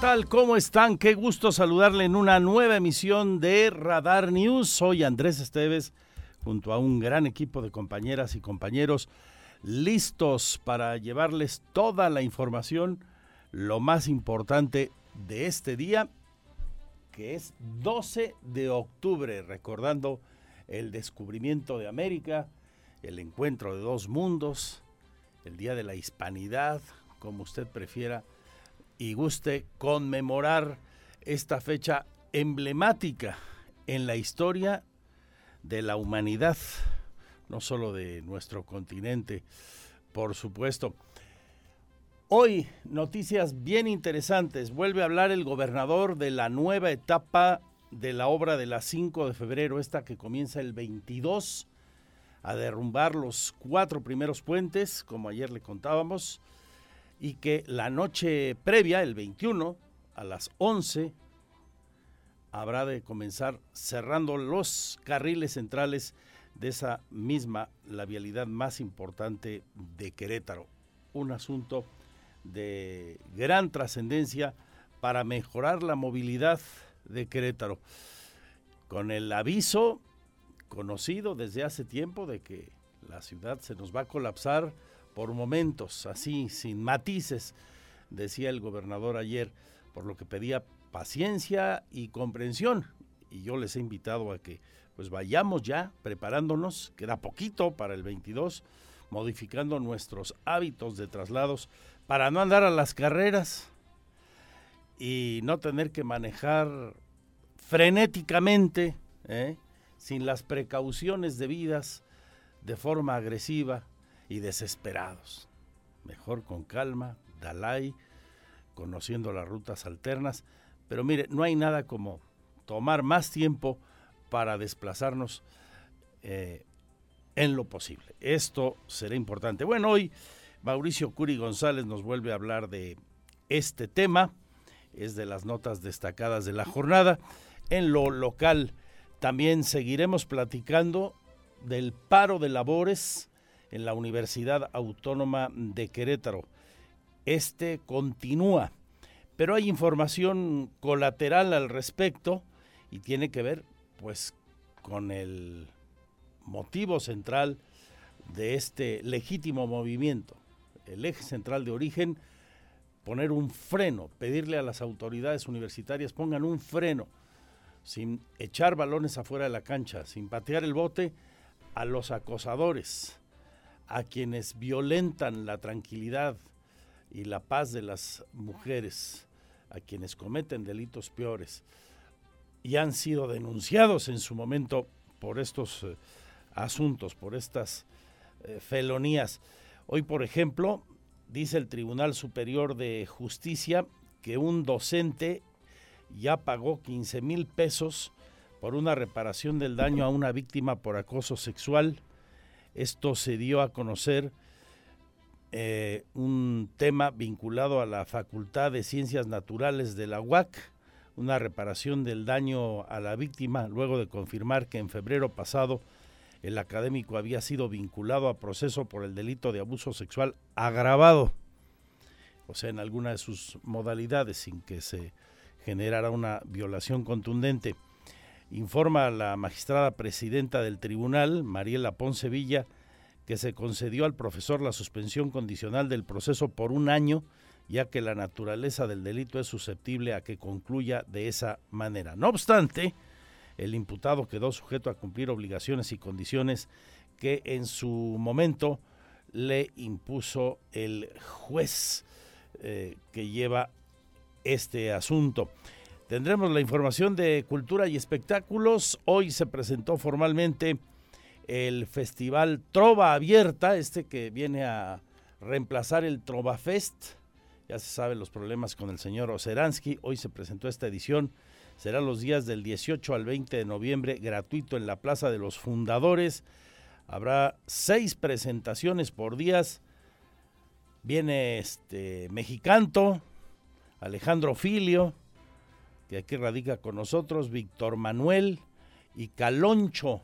Tal? ¿Cómo están? Qué gusto saludarle en una nueva emisión de Radar News. Soy Andrés Esteves, junto a un gran equipo de compañeras y compañeros, listos para llevarles toda la información, lo más importante de este día, que es 12 de octubre, recordando el descubrimiento de América, el encuentro de dos mundos, el Día de la Hispanidad, como usted prefiera y guste conmemorar esta fecha emblemática en la historia de la humanidad, no solo de nuestro continente, por supuesto. Hoy, noticias bien interesantes. Vuelve a hablar el gobernador de la nueva etapa de la obra de la 5 de febrero, esta que comienza el 22, a derrumbar los cuatro primeros puentes, como ayer le contábamos y que la noche previa, el 21, a las 11, habrá de comenzar cerrando los carriles centrales de esa misma, la vialidad más importante de Querétaro. Un asunto de gran trascendencia para mejorar la movilidad de Querétaro. Con el aviso conocido desde hace tiempo de que la ciudad se nos va a colapsar por momentos, así, sin matices, decía el gobernador ayer, por lo que pedía paciencia y comprensión. Y yo les he invitado a que pues vayamos ya preparándonos, queda poquito para el 22, modificando nuestros hábitos de traslados para no andar a las carreras y no tener que manejar frenéticamente, ¿eh? sin las precauciones debidas, de forma agresiva, y desesperados. Mejor con calma, Dalai, conociendo las rutas alternas. Pero mire, no hay nada como tomar más tiempo para desplazarnos eh, en lo posible. Esto será importante. Bueno, hoy Mauricio Curi González nos vuelve a hablar de este tema. Es de las notas destacadas de la jornada. En lo local también seguiremos platicando del paro de labores en la Universidad Autónoma de Querétaro. Este continúa, pero hay información colateral al respecto y tiene que ver pues con el motivo central de este legítimo movimiento, el eje central de origen, poner un freno, pedirle a las autoridades universitarias pongan un freno, sin echar balones afuera de la cancha, sin patear el bote a los acosadores, a quienes violentan la tranquilidad y la paz de las mujeres, a quienes cometen delitos peores y han sido denunciados en su momento por estos eh, asuntos, por estas eh, felonías. Hoy, por ejemplo, dice el Tribunal Superior de Justicia que un docente ya pagó 15 mil pesos por una reparación del daño a una víctima por acoso sexual esto se dio a conocer eh, un tema vinculado a la Facultad de Ciencias Naturales de la UAC, una reparación del daño a la víctima, luego de confirmar que en febrero pasado el académico había sido vinculado a proceso por el delito de abuso sexual agravado, o sea, en alguna de sus modalidades, sin que se generara una violación contundente informa la magistrada presidenta del tribunal, Mariela Ponce Villa, que se concedió al profesor la suspensión condicional del proceso por un año ya que la naturaleza del delito es susceptible a que concluya de esa manera. No obstante, el imputado quedó sujeto a cumplir obligaciones y condiciones que en su momento le impuso el juez eh, que lleva este asunto. Tendremos la información de cultura y espectáculos. Hoy se presentó formalmente el festival Trova Abierta, este que viene a reemplazar el Trova Fest. Ya se saben los problemas con el señor Oseransky. Hoy se presentó esta edición. Será los días del 18 al 20 de noviembre, gratuito en la Plaza de los Fundadores. Habrá seis presentaciones por días. Viene este Mexicanto, Alejandro Filio, que aquí radica con nosotros, Víctor Manuel y Caloncho,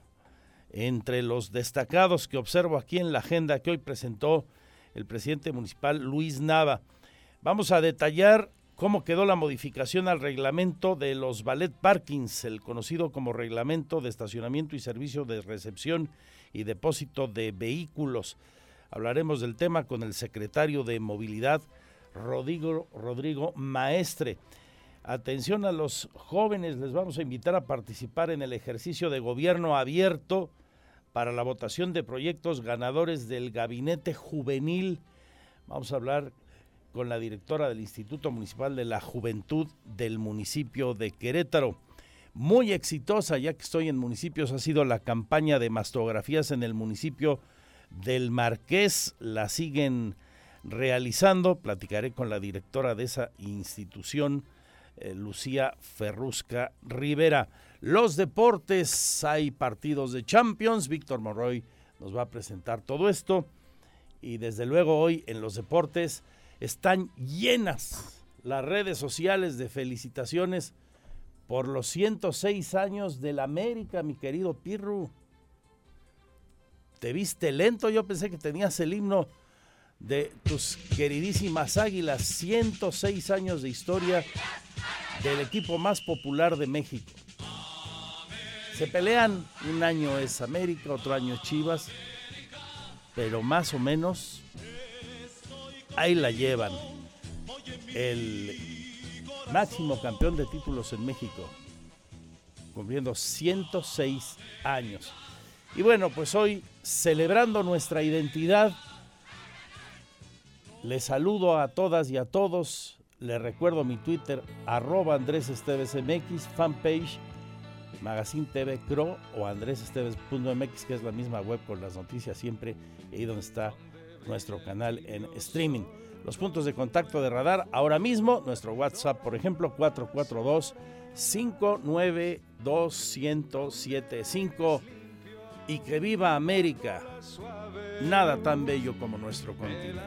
entre los destacados que observo aquí en la agenda que hoy presentó el presidente municipal Luis Nava. Vamos a detallar cómo quedó la modificación al reglamento de los ballet parkings, el conocido como reglamento de estacionamiento y servicio de recepción y depósito de vehículos. Hablaremos del tema con el secretario de Movilidad, Rodrigo, Rodrigo Maestre. Atención a los jóvenes, les vamos a invitar a participar en el ejercicio de gobierno abierto para la votación de proyectos ganadores del gabinete juvenil. Vamos a hablar con la directora del Instituto Municipal de la Juventud del municipio de Querétaro. Muy exitosa, ya que estoy en municipios, ha sido la campaña de mastografías en el municipio del Marqués. La siguen realizando. Platicaré con la directora de esa institución eh, Lucía Ferrusca Rivera. Los deportes, hay partidos de Champions, Víctor Morroy nos va a presentar todo esto y desde luego hoy en los deportes están llenas las redes sociales de felicitaciones por los 106 años del América, mi querido Pirru. Te viste lento, yo pensé que tenías el himno de tus queridísimas águilas, 106 años de historia del equipo más popular de México. Se pelean, un año es América, otro año es Chivas, pero más o menos ahí la llevan. El máximo campeón de títulos en México, cumpliendo 106 años. Y bueno, pues hoy celebrando nuestra identidad, les saludo a todas y a todos les recuerdo mi Twitter, arroba Andrés Esteves MX, fanpage, Magazine TV Cro o andresesteves.mx, que es la misma web con las noticias siempre, ahí donde está nuestro canal en streaming. Los puntos de contacto de Radar, ahora mismo, nuestro WhatsApp, por ejemplo, 442 592 y que viva América. Nada tan bello como nuestro continente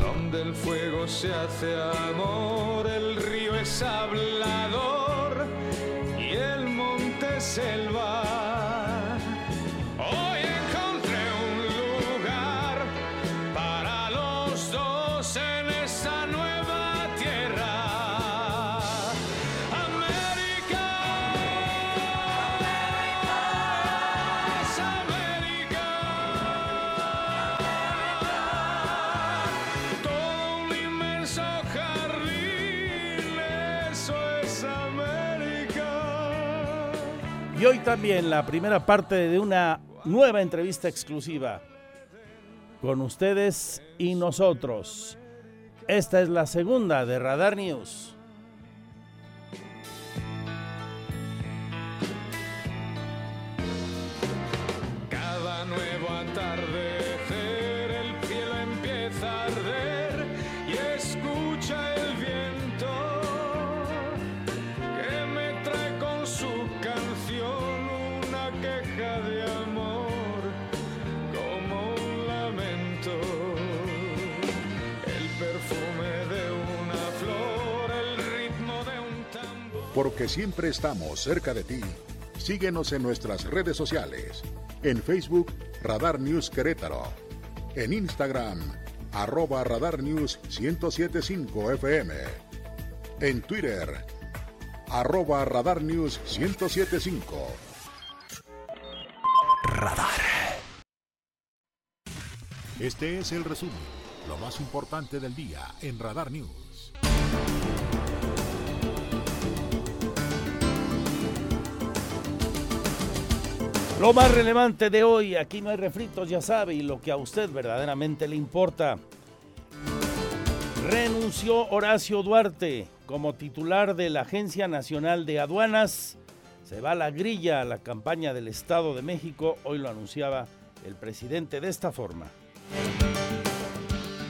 donde el fuego se hace amor, el río es hablador y el monte selva. Y hoy también la primera parte de una nueva entrevista exclusiva con ustedes y nosotros. Esta es la segunda de Radar News. Porque siempre estamos cerca de ti. Síguenos en nuestras redes sociales. En Facebook, Radar News Querétaro. En Instagram, arroba Radar News 1075 FM. En Twitter, arroba Radar News 1075. Radar. Este es el resumen, lo más importante del día en Radar News. Lo más relevante de hoy, aquí no hay refritos, ya sabe, y lo que a usted verdaderamente le importa. Renunció Horacio Duarte como titular de la Agencia Nacional de Aduanas. Se va a la grilla a la campaña del Estado de México. Hoy lo anunciaba el presidente de esta forma.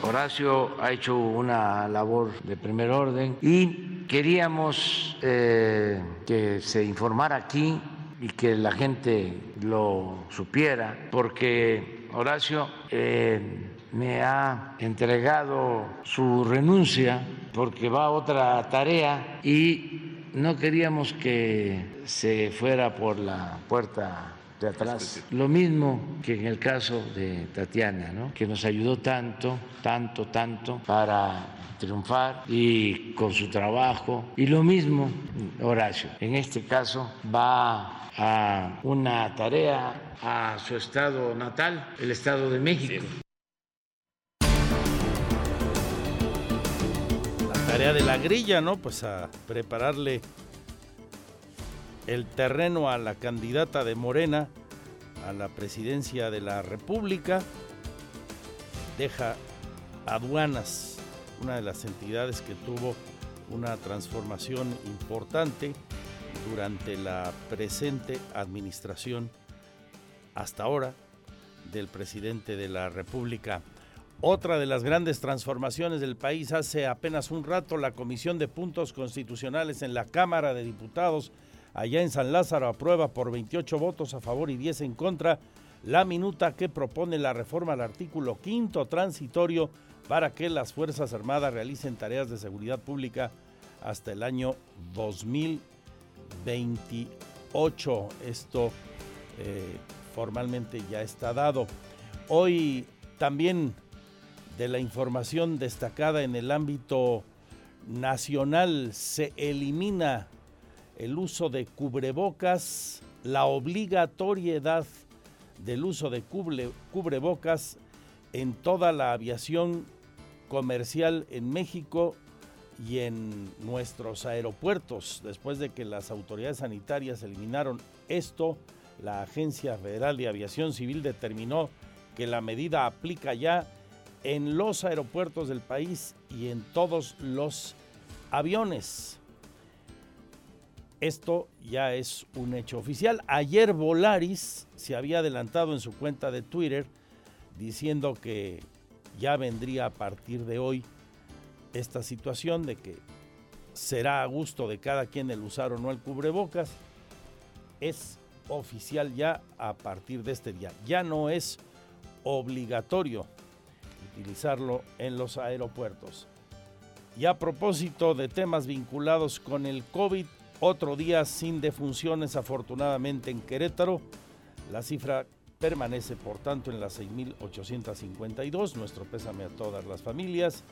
Horacio ha hecho una labor de primer orden y queríamos eh, que se informara aquí y que la gente lo supiera, porque Horacio eh, me ha entregado su renuncia porque va a otra tarea y no queríamos que se fuera por la puerta de atrás. Lo mismo que en el caso de Tatiana, ¿no? que nos ayudó tanto, tanto, tanto para triunfar y con su trabajo. Y lo mismo Horacio. En este caso va a una tarea a su estado natal, el Estado de México. La tarea de la grilla, ¿no? Pues a prepararle el terreno a la candidata de Morena a la presidencia de la República. Deja aduanas, una de las entidades que tuvo una transformación importante durante la presente administración hasta ahora del presidente de la República. Otra de las grandes transformaciones del país hace apenas un rato la Comisión de Puntos Constitucionales en la Cámara de Diputados allá en San Lázaro aprueba por 28 votos a favor y 10 en contra la minuta que propone la reforma al artículo quinto transitorio para que las Fuerzas Armadas realicen tareas de seguridad pública hasta el año 2028. Esto eh, formalmente ya está dado. Hoy también de la información destacada en el ámbito nacional se elimina el uso de cubrebocas, la obligatoriedad del uso de cubrebocas en toda la aviación comercial en México y en nuestros aeropuertos. Después de que las autoridades sanitarias eliminaron esto, la Agencia Federal de Aviación Civil determinó que la medida aplica ya en los aeropuertos del país y en todos los aviones. Esto ya es un hecho oficial. Ayer Volaris se había adelantado en su cuenta de Twitter diciendo que ya vendría a partir de hoy esta situación de que será a gusto de cada quien el usar o no el cubrebocas. Es oficial ya a partir de este día. Ya no es obligatorio utilizarlo en los aeropuertos. Y a propósito de temas vinculados con el COVID, otro día sin defunciones afortunadamente en Querétaro. La cifra permanece por tanto en las 6.852. Nuestro pésame a todas las familias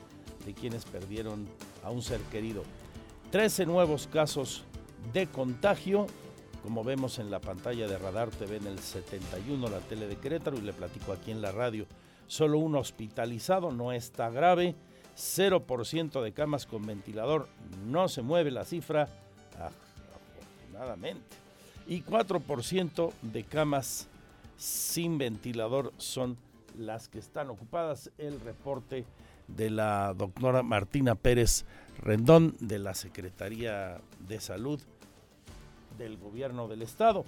de quienes perdieron a un ser querido. 13 nuevos casos de contagio, como vemos en la pantalla de Radar TV en el 71, la tele de Querétaro, y le platico aquí en la radio. Solo un hospitalizado, no está grave. 0% de camas con ventilador, no se mueve la cifra afortunadamente. Y 4% de camas sin ventilador son las que están ocupadas. El reporte de la doctora Martina Pérez Rendón de la Secretaría de Salud del Gobierno del Estado.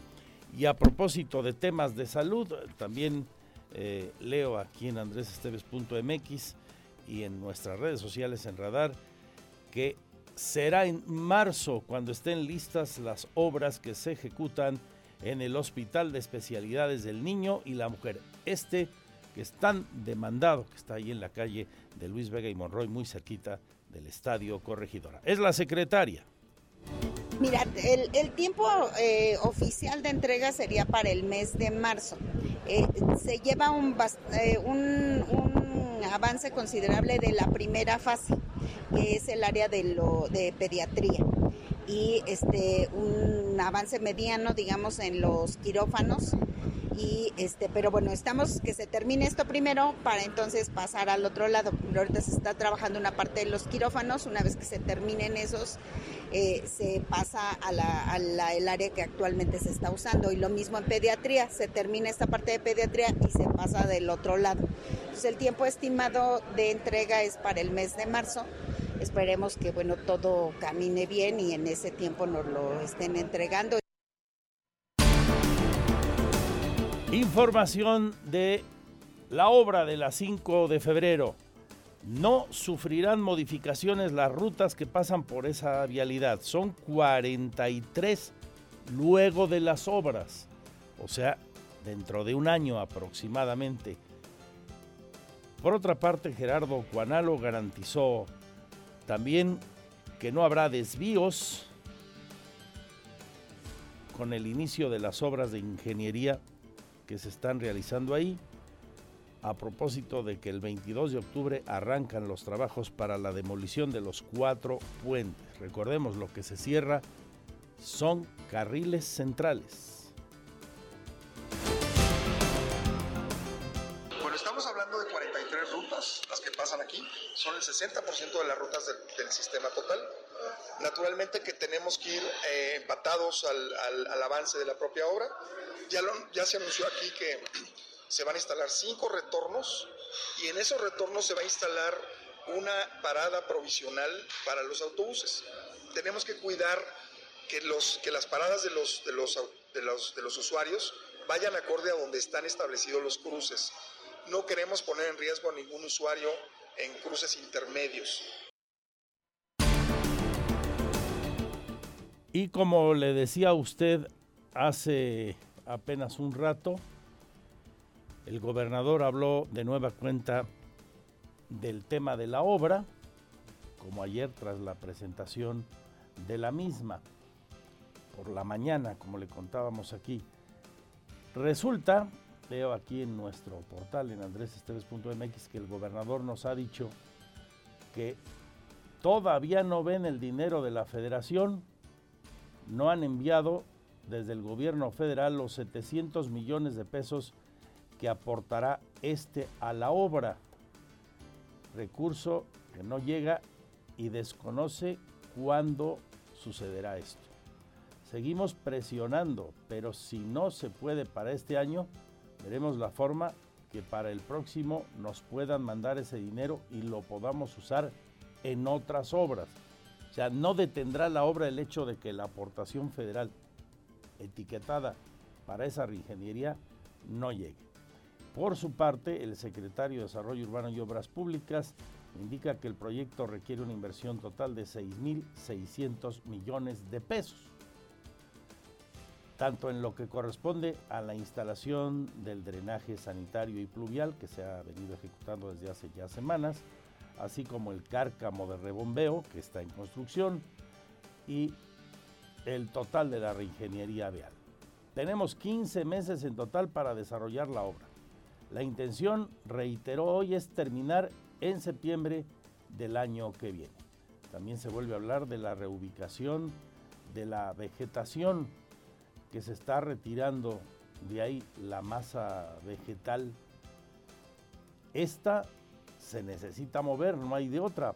Y a propósito de temas de salud, también eh, leo aquí en andresesteves.mx y en nuestras redes sociales en Radar que será en marzo cuando estén listas las obras que se ejecutan en el Hospital de Especialidades del Niño y la Mujer. Este que es tan demandado, que está ahí en la calle de Luis Vega y Monroy, muy cerquita del Estadio Corregidora. Es la secretaria. Mira, el, tiempo eh, oficial de entrega sería para el mes de marzo. Eh, se lleva eh, un, un avance considerable de la primera fase que es el área de, lo, de pediatría. Y este un avance mediano digamos en los quirófanos. Y este pero bueno estamos que se termine esto primero para entonces pasar al otro lado. Ahorita se está trabajando una parte de los quirófanos. Una vez que se terminen esos eh, se pasa a la, el área que actualmente se está usando. Y lo mismo en pediatría. Se termina esta parte de pediatría y se pasa del otro lado entonces el tiempo estimado de entrega es para el mes de marzo esperemos que bueno todo camine bien y en ese tiempo nos lo estén entregando Información de la obra de la 5 de febrero. No sufrirán modificaciones las rutas que pasan por esa vialidad. Son 43 luego de las obras. O sea, dentro de un año aproximadamente. Por otra parte, Gerardo Cuanalo garantizó también que no habrá desvíos con el inicio de las obras de ingeniería que se están realizando ahí a propósito de que el 22 de octubre arrancan los trabajos para la demolición de los cuatro puentes. Recordemos, lo que se cierra son carriles centrales. Bueno, estamos hablando de 43 rutas, las que pasan aquí, son el 60% de las rutas del, sistema total. Naturalmente que tenemos que ir eh, empatados al, al avance de la propia obra ya, se anunció aquí que se van a instalar cinco retornos y en esos retornos se va a instalar una parada provisional para los autobuses. Tenemos que cuidar que, los, que las paradas de los, de, los, de, los, de los usuarios vayan acorde a donde están establecidos los cruces. No queremos poner en riesgo a ningún usuario en cruces intermedios. Y como le decía usted hace apenas un rato, el gobernador habló de nueva cuenta del tema de la obra, como ayer tras la presentación de la misma, por la mañana, como le contábamos aquí. Resulta, veo aquí en nuestro portal en andresesteves.mx que el gobernador nos ha dicho que todavía no ven el dinero de la federación, no han enviado desde el gobierno federal los 700 millones de pesos que aportará este a la obra. Recurso que no llega y desconoce cuándo sucederá esto. Seguimos presionando, pero si no se puede para este año, veremos la forma que para el próximo nos puedan mandar ese dinero y lo podamos usar en otras obras. O sea, no detendrá la obra el hecho de que la aportación federal etiquetada para esa reingeniería no llegue. Por su parte, el secretario de Desarrollo Urbano y Obras Públicas indica que el proyecto requiere una inversión total de 6.600 millones de pesos, tanto en lo que corresponde a la instalación del drenaje sanitario y pluvial que se ha venido ejecutando desde hace ya semanas, así como el cárcamo de rebombeo que está en construcción y el total de la reingeniería vial. Tenemos 15 meses en total para desarrollar la obra. La intención, reiteró hoy, es terminar en septiembre del año que viene. También se vuelve a hablar de la reubicación de la vegetación que se está retirando de ahí la masa vegetal. Esta se necesita mover, no hay de otra.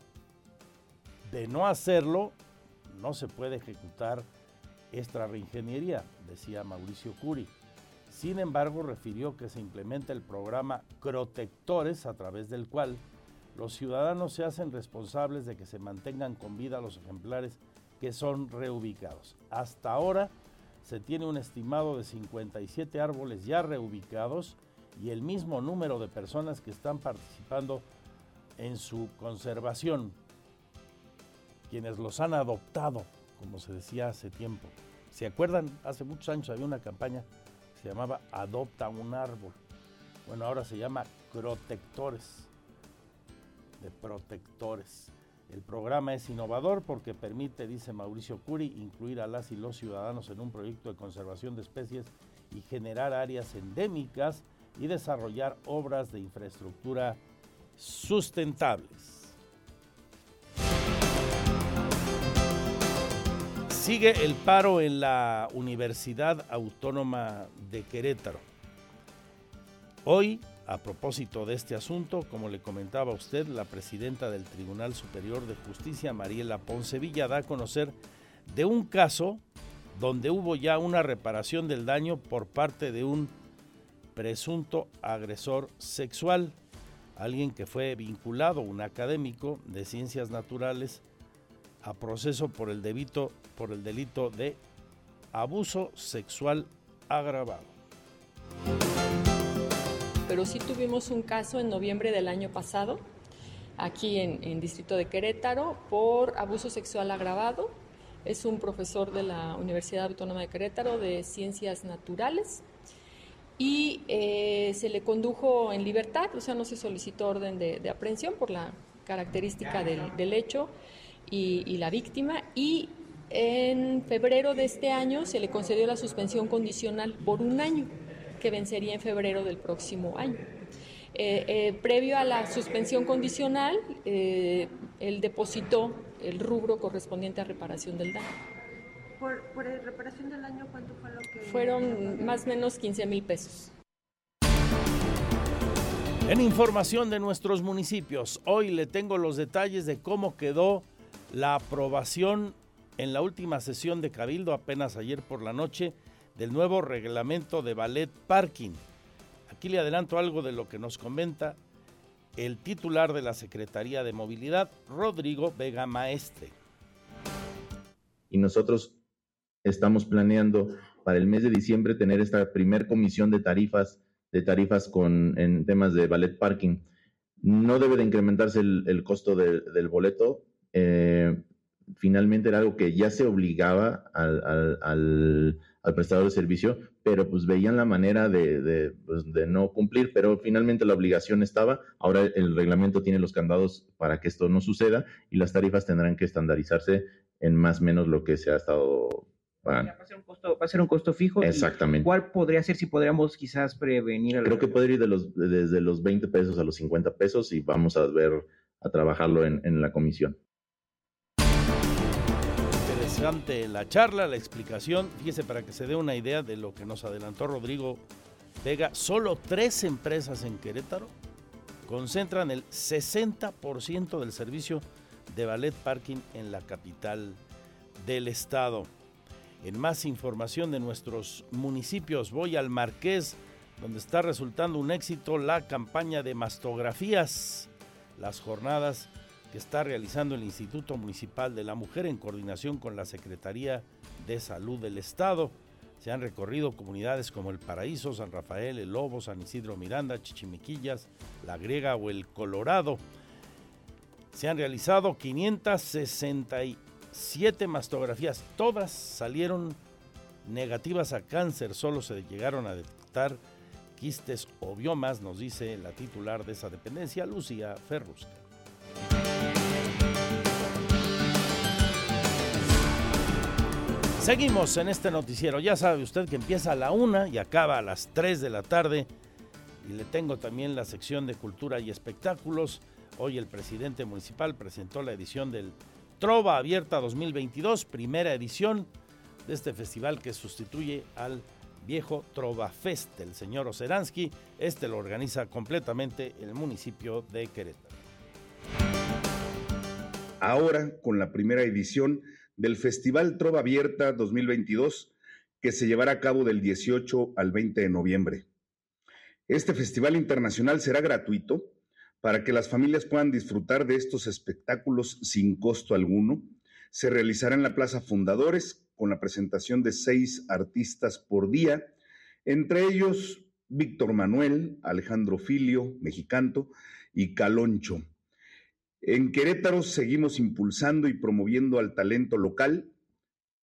De no hacerlo, no se puede ejecutar esta reingeniería, decía Mauricio Curi. Sin embargo, refirió que se implementa el programa Protectores, a través del cual los ciudadanos se hacen responsables de que se mantengan con vida los ejemplares que son reubicados. Hasta ahora se tiene un estimado de 57 árboles ya reubicados y el mismo número de personas que están participando en su conservación, quienes los han adoptado como se decía hace tiempo. ¿Se acuerdan? Hace muchos años había una campaña que se llamaba Adopta un árbol. Bueno, ahora se llama Protectores, de protectores. El programa es innovador porque permite, dice Mauricio Curi, incluir a las y los ciudadanos en un proyecto de conservación de especies y generar áreas endémicas y desarrollar obras de infraestructura sustentables. Sigue el paro en la Universidad Autónoma de Querétaro. Hoy, a propósito de este asunto, como le comentaba a usted, la presidenta del Tribunal Superior de Justicia, Mariela Poncevilla, da a conocer de un caso donde hubo ya una reparación del daño por parte de un presunto agresor sexual, alguien que fue vinculado, un académico de ciencias naturales, a proceso por el, debito, por el delito de abuso sexual agravado. Pero sí tuvimos un caso en noviembre del año pasado, aquí en, en Distrito de Querétaro, por abuso sexual agravado. Es un profesor de la Universidad Autónoma de Querétaro de Ciencias Naturales y eh, se le condujo en libertad, o sea, no se solicitó orden de, aprehensión por la característica del, hecho y, y, la víctima. Y en febrero de este año se le concedió la suspensión condicional por un año, que vencería en febrero del próximo año. Eh, eh, previo a la suspensión condicional, eh, él depositó el rubro correspondiente a reparación del daño. ¿Por, por reparación del daño cuánto fue lo que...? Fueron más o menos 15 mil pesos. En información de nuestros municipios, hoy le tengo los detalles de cómo quedó la aprobación en la última sesión de Cabildo, apenas ayer por la noche, del nuevo reglamento de ballet parking. Aquí le adelanto algo de lo que nos comenta el titular de la Secretaría de Movilidad, Rodrigo Vega Maestre. Y nosotros estamos planeando para el mes de diciembre tener esta primer comisión de tarifas, de tarifas con, en temas de ballet parking. No debe de incrementarse el, costo del boleto. Eh, finalmente era algo que ya se obligaba al, prestador de servicio, pero pues veían la manera pues, de, no cumplir, pero finalmente la obligación estaba. Ahora el reglamento tiene los candados para que esto no suceda y las tarifas tendrán que estandarizarse en más o menos lo que se ha estado pagando. Va a ser un costo, va a ser un costo fijo. Exactamente. ¿Cuál podría ser si podríamos quizás prevenir? Creo que puede ir de los, desde los 20 pesos a los 50 pesos y vamos a ver, a trabajarlo en la comisión interesante la charla, la explicación. Fíjese para que se dé una idea de lo que nos adelantó Rodrigo Vega. Solo tres empresas en Querétaro concentran el 60% del servicio de ballet parking en la capital del estado. En más información de nuestros municipios, voy al Marqués, donde está resultando un éxito la campaña de mastografías. Las jornadas que está realizando el Instituto Municipal de la Mujer en coordinación con la Secretaría de Salud del Estado. Se han recorrido comunidades como El Paraíso, San Rafael, El Lobo, San Isidro Miranda, Chichimiquillas, La Griega o El Colorado. Se han realizado 567 mastografías. Todas salieron negativas a cáncer. Solo se llegaron a detectar quistes o biomas, nos dice la titular de esa dependencia, Lucía Ferrusca. Seguimos en este noticiero. Ya sabe usted que empieza a la una y acaba a las 3 de la tarde. Y le tengo también la sección de cultura y espectáculos. Hoy el presidente municipal presentó la edición del Trova Abierta 2022, primera edición de este festival que sustituye al viejo Trova Fest del señor Oceransky. Este lo organiza completamente el municipio de Querétaro. Ahora, con la primera edición, del Festival Trova Abierta 2022 que se llevará a cabo del 18 al 20 de noviembre. Este festival internacional será gratuito para que las familias puedan disfrutar de estos espectáculos sin costo alguno. Se realizará en la Plaza Fundadores con la presentación de seis artistas por día, entre ellos Víctor Manuel, Alejandro Filio, Mexicanto y Caloncho. En Querétaro seguimos impulsando y promoviendo al talento local.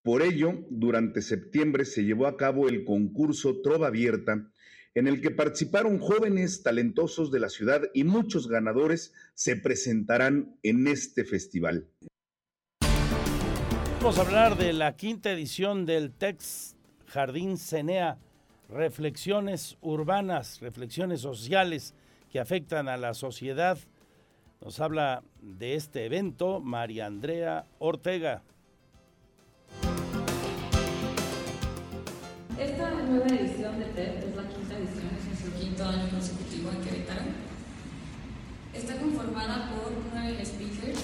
Por ello, durante septiembre se llevó a cabo el concurso Trova Abierta, en el que participaron jóvenes talentosos de la ciudad y muchos ganadores se presentarán en este festival. Vamos a hablar de la quinta edición del Tex Jardín Cenea, reflexiones urbanas, reflexiones sociales que afectan a la sociedad nos habla de este evento María Andrea Ortega. Esta nueva edición de TED es la quinta edición, es nuestro quinto año consecutivo en Querétaro. Está conformada por nueve speakers,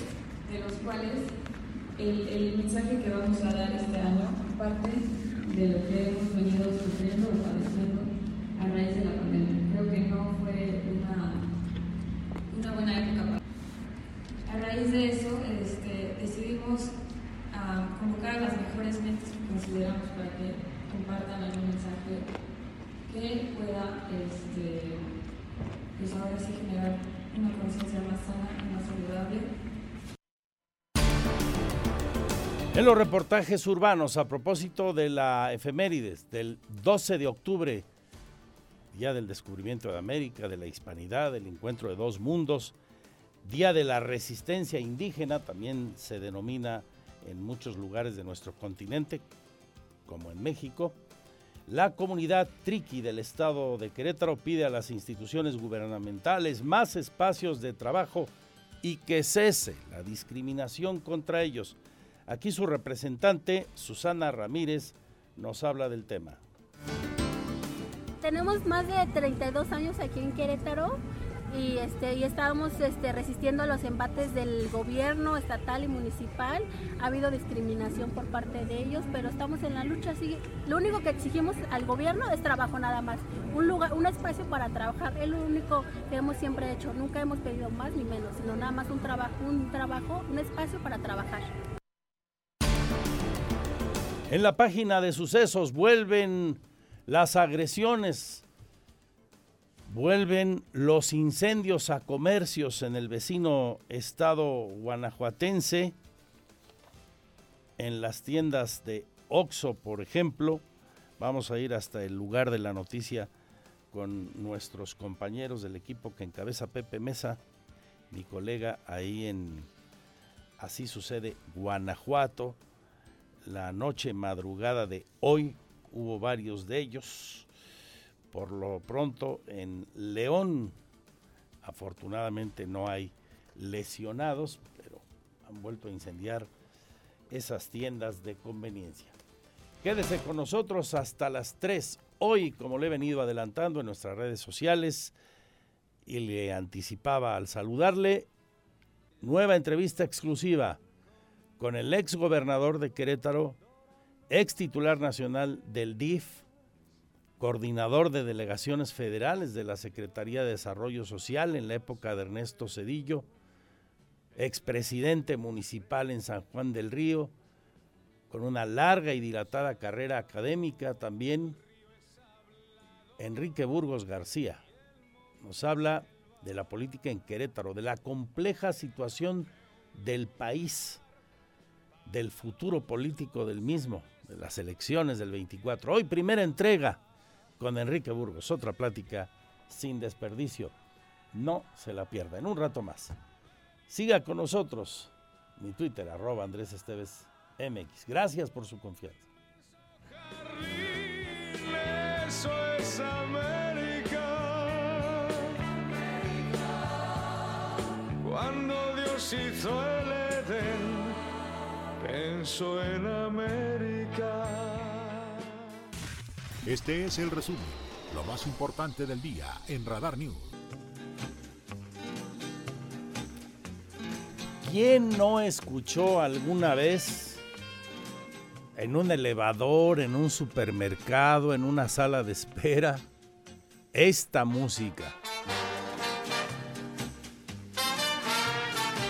de los cuales el, el mensaje que vamos a dar este año parte de lo que hemos venido sufriendo o padeciendo a raíz de la pandemia. Creo que no fue una, una buena época para a raíz de eso este, decidimos uh, convocar a las mejores mentes que consideramos para que compartan algún mensaje que pueda este, pues ahora sí generar una conciencia más sana y más saludable. En los reportajes urbanos, a propósito de la efemérides del 12 de octubre, día del descubrimiento de América, de la hispanidad, del encuentro de dos mundos, Día de la Resistencia Indígena, también se denomina en muchos lugares de nuestro continente, como en México. La comunidad triqui del estado de Querétaro pide a las instituciones gubernamentales más espacios de trabajo y que cese la discriminación contra ellos. Aquí su representante, Susana Ramírez, nos habla del tema. Tenemos más de 32 años aquí en Querétaro y, este, y estábamos este, resistiendo los embates del gobierno estatal y municipal. Ha habido discriminación por parte de ellos, pero estamos en la lucha. Así, lo único que exigimos al gobierno es trabajo nada más, un, lugar, un espacio para trabajar. Es lo único que hemos siempre hecho. Nunca hemos pedido más ni menos, sino nada más un trabajo, un trabajo, un espacio para trabajar. En la página de sucesos vuelven las agresiones Vuelven los incendios a comercios en el vecino estado guanajuatense, en las tiendas de Oxo, por ejemplo. Vamos a ir hasta el lugar de la noticia con nuestros compañeros del equipo que encabeza Pepe Mesa, mi colega ahí en Así sucede Guanajuato. La noche madrugada de hoy hubo varios de ellos por lo pronto en León, afortunadamente no hay lesionados, pero han vuelto a incendiar esas tiendas de conveniencia. Quédese con nosotros hasta las 3 hoy, como le he venido adelantando en nuestras redes sociales y le anticipaba al saludarle, nueva entrevista exclusiva con el ex gobernador de Querétaro, ex titular nacional del DIF, coordinador de delegaciones federales de la Secretaría de Desarrollo Social en la época de Ernesto Cedillo, expresidente municipal en San Juan del Río, con una larga y dilatada carrera académica también, Enrique Burgos García. Nos habla de la política en Querétaro, de la compleja situación del país, del futuro político del mismo, de las elecciones del 24. Hoy primera entrega con Enrique Burgos. Otra plática sin desperdicio. No se la pierda. En un rato más. Siga con nosotros. Mi Twitter, arroba Andrés Esteves MX. Gracias por su confianza. Eso es América. Cuando Dios hizo el Edén, pensó en América. Este es el resumen, lo más importante del día en Radar News. ¿Quién no escuchó alguna vez en un elevador, en un supermercado, en una sala de espera, esta música?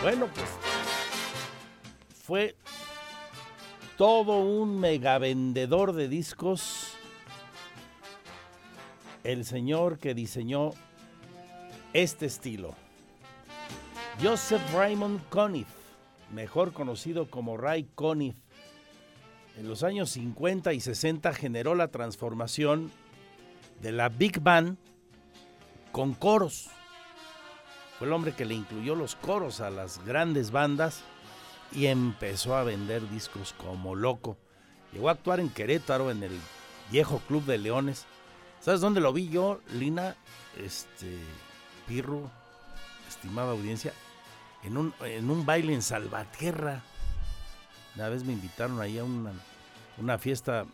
Bueno, pues fue todo un megavendedor de discos el señor que diseñó este estilo. Joseph Raymond Conniff, mejor conocido como Ray Conniff, en los años 50 y 60 generó la transformación de la Big Band con coros. Fue el hombre que le incluyó los coros a las grandes bandas y empezó a vender discos como loco. Llegó a actuar en Querétaro, en el viejo Club de Leones, ¿Sabes dónde lo vi yo, Lina? Este, Pirro, estimada audiencia, en un, en un baile en Salvatierra. Una vez me invitaron ahí a una, una fiesta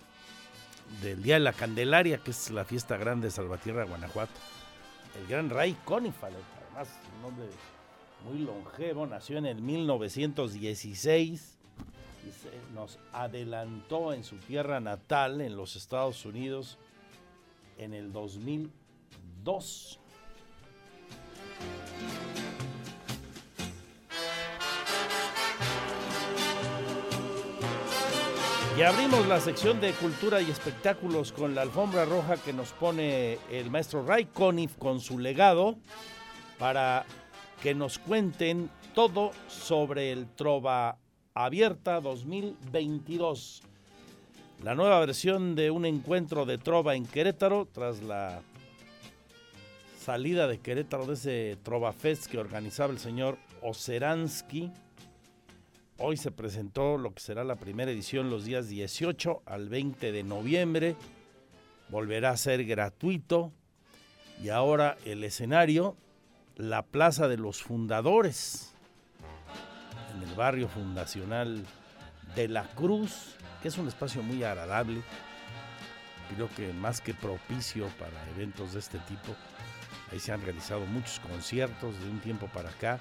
del Día de la Candelaria, que es la fiesta grande de Salvatierra, Guanajuato. el gran Ray Conniff, además un hombre muy longevo, nació en el 1916 y se nos adelantó en su tierra natal, en los Estados Unidos, en el 2002. Y abrimos la sección de cultura y espectáculos con la alfombra roja que nos pone el maestro Ray Conniff con su legado para que nos cuenten todo sobre el Trova Abierta 2022. La nueva versión de un encuentro de Trova en Querétaro tras la salida de Querétaro de ese Trova Fest que organizaba el señor Oseransky. Hoy se presentó lo que será la primera edición los días 18 al 20 de noviembre. Volverá a ser gratuito. Y ahora el escenario, la Plaza de los Fundadores, en el barrio fundacional de La Cruz, que es un espacio muy agradable. Creo que más que propicio para eventos de este tipo. Ahí se han realizado muchos conciertos de un tiempo para acá.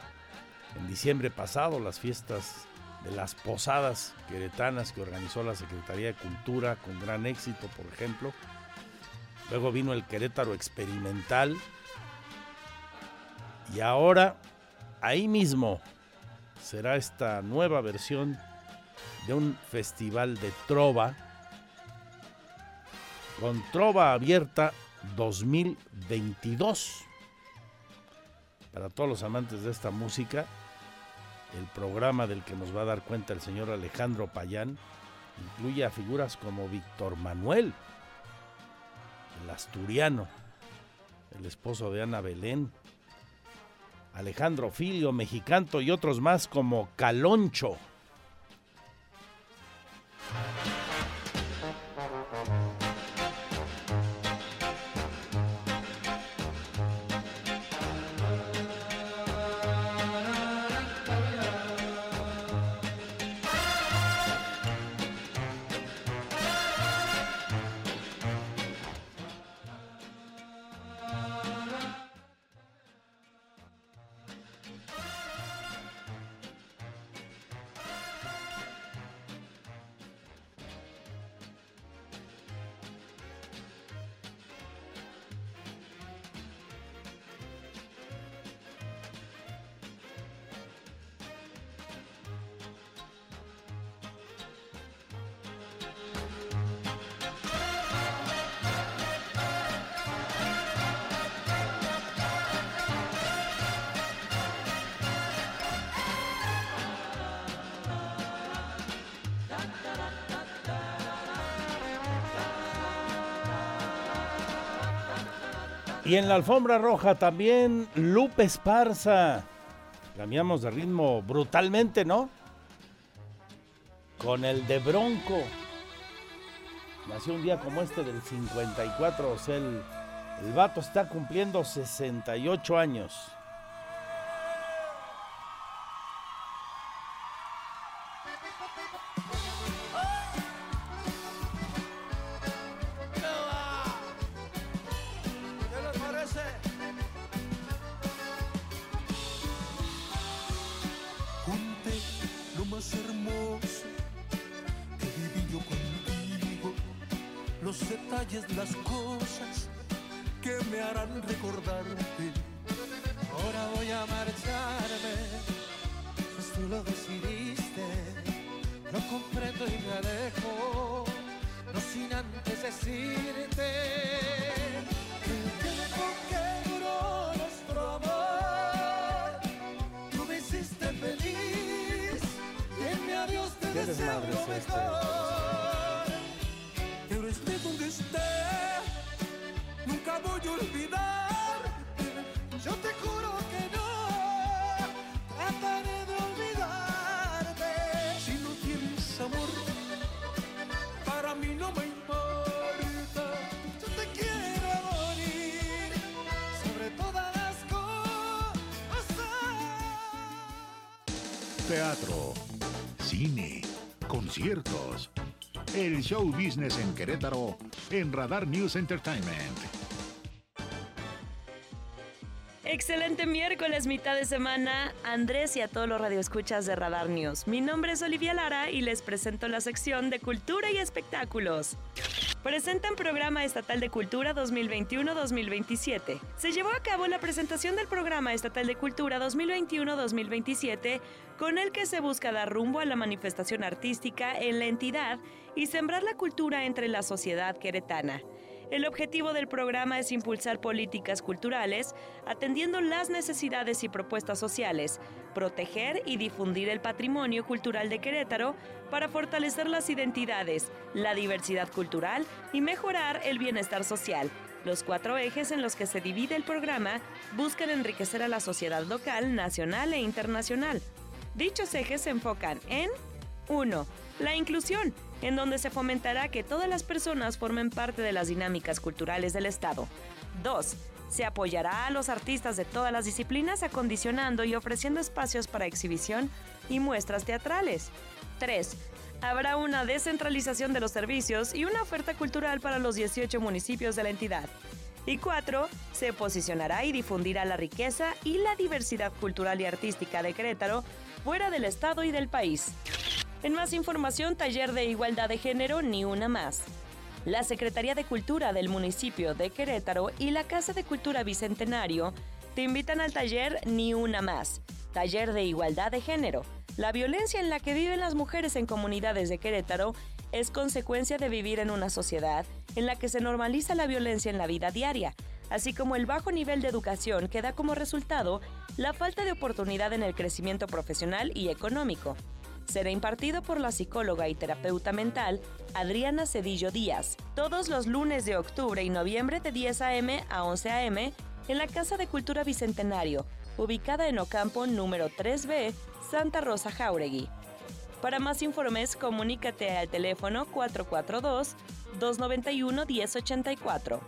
En diciembre pasado las fiestas de las posadas queretanas que organizó la Secretaría de Cultura con gran éxito, por ejemplo. Luego vino el Querétaro Experimental. Y ahora, ahí mismo, será esta nueva versión de un festival de trova con Trova Abierta 2022. Para todos los amantes de esta música, el programa del que nos va a dar cuenta el señor Alejandro Payán incluye a figuras como Víctor Manuel, el asturiano, el esposo de Ana Belén, Alejandro Filio, mexicanto y otros más como Caloncho. Y en la alfombra roja también Lupe Esparza. Cambiamos de ritmo brutalmente, ¿no? Con el de Bronco. Nació un día como este del 54, o sea, el, el vato está cumpliendo 68 años. Querétaro en Radar News Entertainment. Excelente miércoles, mitad de semana, Andrés y a todos los radioescuchas de Radar News. Mi nombre es Olivia Lara y les presento la sección de Cultura y Espectáculos. Presentan Programa Estatal de Cultura 2021-2027. Se llevó a cabo la presentación del Programa Estatal de Cultura 2021-2027, con el que se busca dar rumbo a la manifestación artística en la entidad y sembrar la cultura entre la sociedad queretana. El objetivo del programa es impulsar políticas culturales atendiendo las necesidades y propuestas sociales, proteger y difundir el patrimonio cultural de Querétaro para fortalecer las identidades, la diversidad cultural y mejorar el bienestar social. Los cuatro ejes en los que se divide el programa buscan enriquecer a la sociedad local, nacional e internacional. Dichos ejes se enfocan en 1. La inclusión, en donde se fomentará que todas las personas formen parte de las dinámicas culturales del Estado. 2. Se apoyará a los artistas de todas las disciplinas acondicionando y ofreciendo espacios para exhibición y muestras teatrales. 3. Habrá una descentralización de los servicios y una oferta cultural para los 18 municipios de la entidad. Y 4. Se posicionará y difundirá la riqueza y la diversidad cultural y artística de Querétaro fuera del Estado y del país. En más información, taller de igualdad de género, ni una más. La Secretaría de Cultura del municipio de Querétaro y la Casa de Cultura Bicentenario te invitan al taller Ni una más, taller de igualdad de género. La violencia en la que viven las mujeres en comunidades de Querétaro es consecuencia de vivir en una sociedad en la que se normaliza la violencia en la vida diaria, así como el bajo nivel de educación que da como resultado la falta de oportunidad en el crecimiento profesional y económico será impartido por la psicóloga y terapeuta mental Adriana Cedillo Díaz, todos los lunes de octubre y noviembre de 10 a.m. a 11 a.m. en la Casa de Cultura Bicentenario, ubicada en Ocampo número 3B, Santa Rosa Jauregui. Para más informes, comunícate al teléfono 442 291 1084.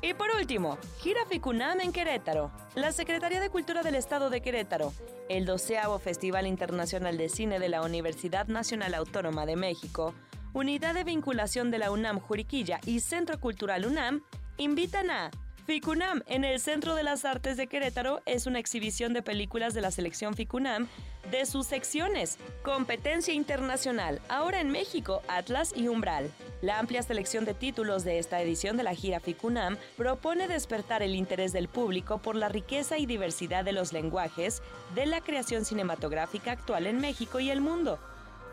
Y por último, gira Ficunam en Querétaro. La Secretaría de Cultura del Estado de Querétaro, el doceavo Festival Internacional de Cine de la Universidad Nacional Autónoma de México, Unidad de Vinculación de la UNAM Juriquilla y Centro Cultural UNAM, invitan a FICUNAM en el Centro de las Artes de Querétaro es una exhibición de películas de la selección FICUNAM de sus secciones Competencia Internacional, ahora en México, Atlas y Umbral. La amplia selección de títulos de esta edición de la gira FICUNAM propone despertar el interés del público por la riqueza y diversidad de los lenguajes de la creación cinematográfica actual en México y el mundo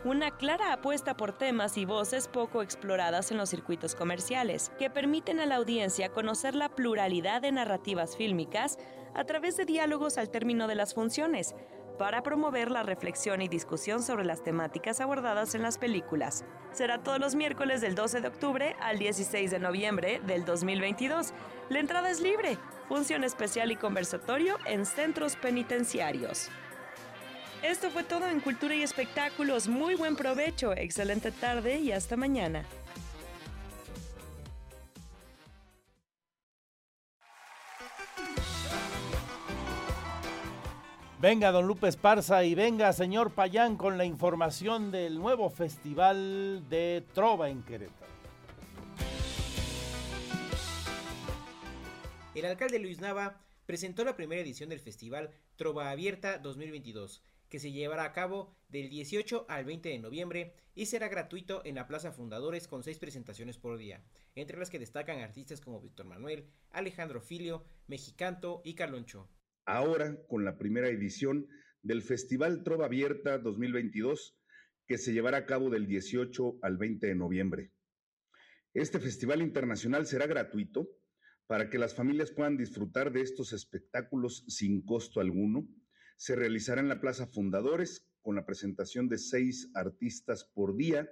una clara apuesta por temas y voces poco exploradas en los circuitos comerciales, que permiten a la audiencia conocer la pluralidad de narrativas fílmicas a través de diálogos al término de las funciones, para promover la reflexión y discusión sobre las temáticas abordadas en las películas. Será todos los miércoles del 12 de octubre al 16 de noviembre del 2022. La entrada es libre, función especial y conversatorio en centros penitenciarios. Esto fue todo en Cultura y Espectáculos. Muy buen provecho, excelente tarde y hasta mañana. Venga, don Lupe Esparza, y venga, señor Payán, con la información del nuevo Festival de Trova en Querétaro. El alcalde Luis Nava presentó la primera edición del Festival Trova Abierta 2022 que se llevará a cabo del 18 al 20 de noviembre y será gratuito en la Plaza Fundadores con seis presentaciones por día, entre las que destacan artistas como Víctor Manuel, Alejandro Filio, Mexicanto y Carloncho. Ahora, con la primera edición del Festival Trova Abierta 2022, que se llevará a cabo del 18 al 20 de noviembre. Este festival internacional será gratuito para que las familias puedan disfrutar de estos espectáculos sin costo alguno se realizará en la Plaza Fundadores con la presentación de seis artistas por día,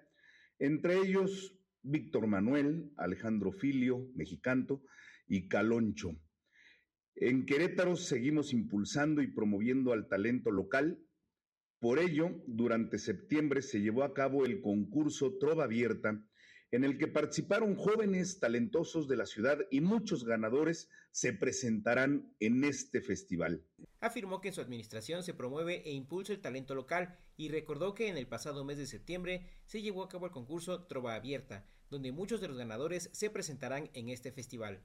entre ellos Víctor Manuel, Alejandro Filio, Mexicanto y Caloncho. En Querétaro seguimos impulsando y promoviendo al talento local. Por ello, durante septiembre se llevó a cabo el concurso Trova Abierta, en el que participaron jóvenes talentosos de la ciudad y muchos ganadores se presentarán en este festival. Afirmó que en su administración se promueve e impulsa el talento local y recordó que en el pasado mes de septiembre se llevó a cabo el concurso Trova Abierta, donde muchos de los ganadores se presentarán en este festival.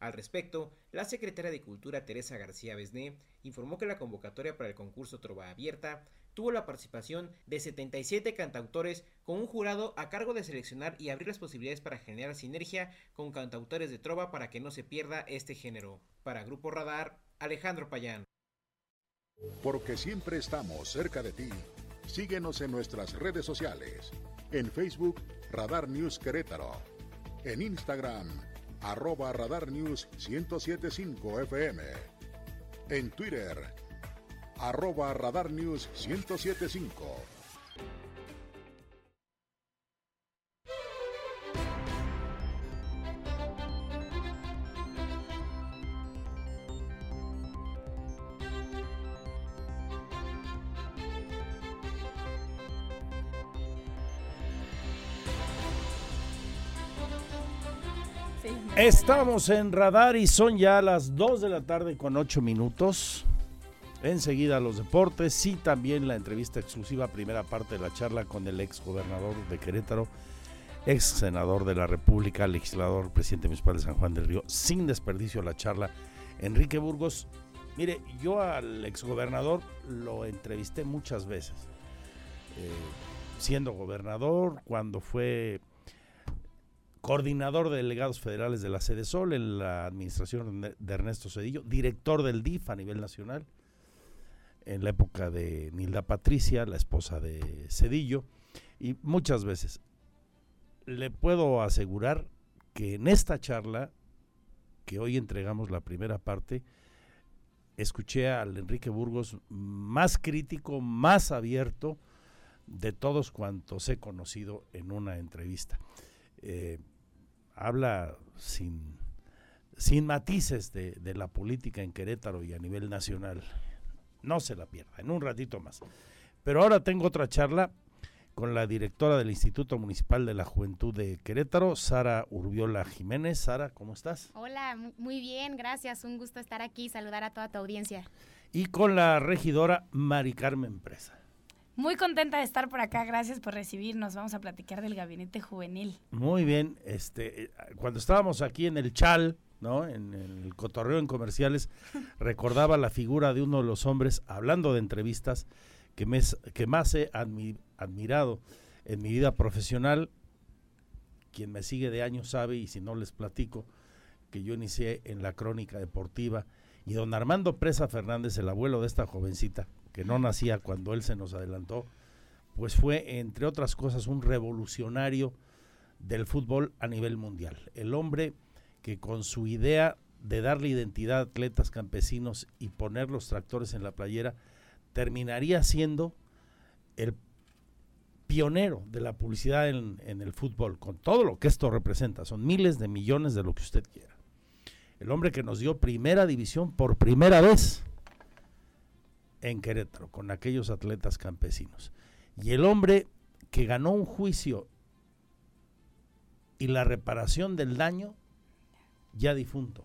Al respecto, la secretaria de Cultura Teresa García Besné informó que la convocatoria para el concurso Trova Abierta tuvo la participación de 77 cantautores con un jurado a cargo de seleccionar y abrir las posibilidades para generar sinergia con cantautores de trova para que no se pierda este género. Para Grupo Radar, Alejandro Payán. Porque siempre estamos cerca de ti. Síguenos en nuestras redes sociales. En Facebook, Radar News Querétaro. En Instagram, arroba Radar News 1075 FM. En Twitter, arroba Radar News 1075. Estamos en radar y son ya las 2 de la tarde con 8 minutos. Enseguida los deportes y también la entrevista exclusiva, primera parte de la charla con el ex gobernador de Querétaro, ex senador de la República, legislador, presidente municipal de San Juan del Río, sin desperdicio la charla, Enrique Burgos. Mire, yo al ex gobernador lo entrevisté muchas veces, eh, siendo gobernador, cuando fue coordinador de delegados federales de la Sede Sol en la administración de Ernesto Cedillo, director del DIF a nivel nacional, en la época de Nilda Patricia, la esposa de Cedillo, y muchas veces. Le puedo asegurar que en esta charla, que hoy entregamos la primera parte, escuché al Enrique Burgos más crítico, más abierto de todos cuantos he conocido en una entrevista. Eh, habla sin, sin matices de, de, la política en Querétaro y a nivel nacional. No se la pierda, en un ratito más. Pero ahora tengo otra charla con la directora del Instituto Municipal de la Juventud de Querétaro, Sara Urbiola Jiménez. Sara, ¿cómo estás? Hola, muy bien, gracias. Un gusto estar aquí, saludar a toda tu audiencia. Y con la regidora Mari Carmen Presa. Muy contenta de estar por acá, gracias por recibirnos. Vamos a platicar del gabinete juvenil. Muy bien, este, cuando estábamos aquí en el Chal, ¿no? En, el cotorreo en comerciales, recordaba la figura de uno de los hombres, hablando de entrevistas, que, me, que más he admi admirado en mi vida profesional. Quien me sigue de años sabe, y si no les platico, que yo inicié en la crónica deportiva. Y don Armando Presa Fernández, el abuelo de esta jovencita, que no nacía cuando él se nos adelantó, pues fue, entre otras cosas, un revolucionario del fútbol a nivel mundial. El hombre que con su idea de darle identidad a atletas campesinos y poner los tractores en la playera, terminaría siendo el pionero de la publicidad en, en, el fútbol, con todo lo que esto representa. Son miles de millones de lo que usted quiera. El hombre que nos dio primera división por primera vez en Querétaro con aquellos atletas campesinos. Y el hombre que ganó un juicio y la reparación del daño ya difunto,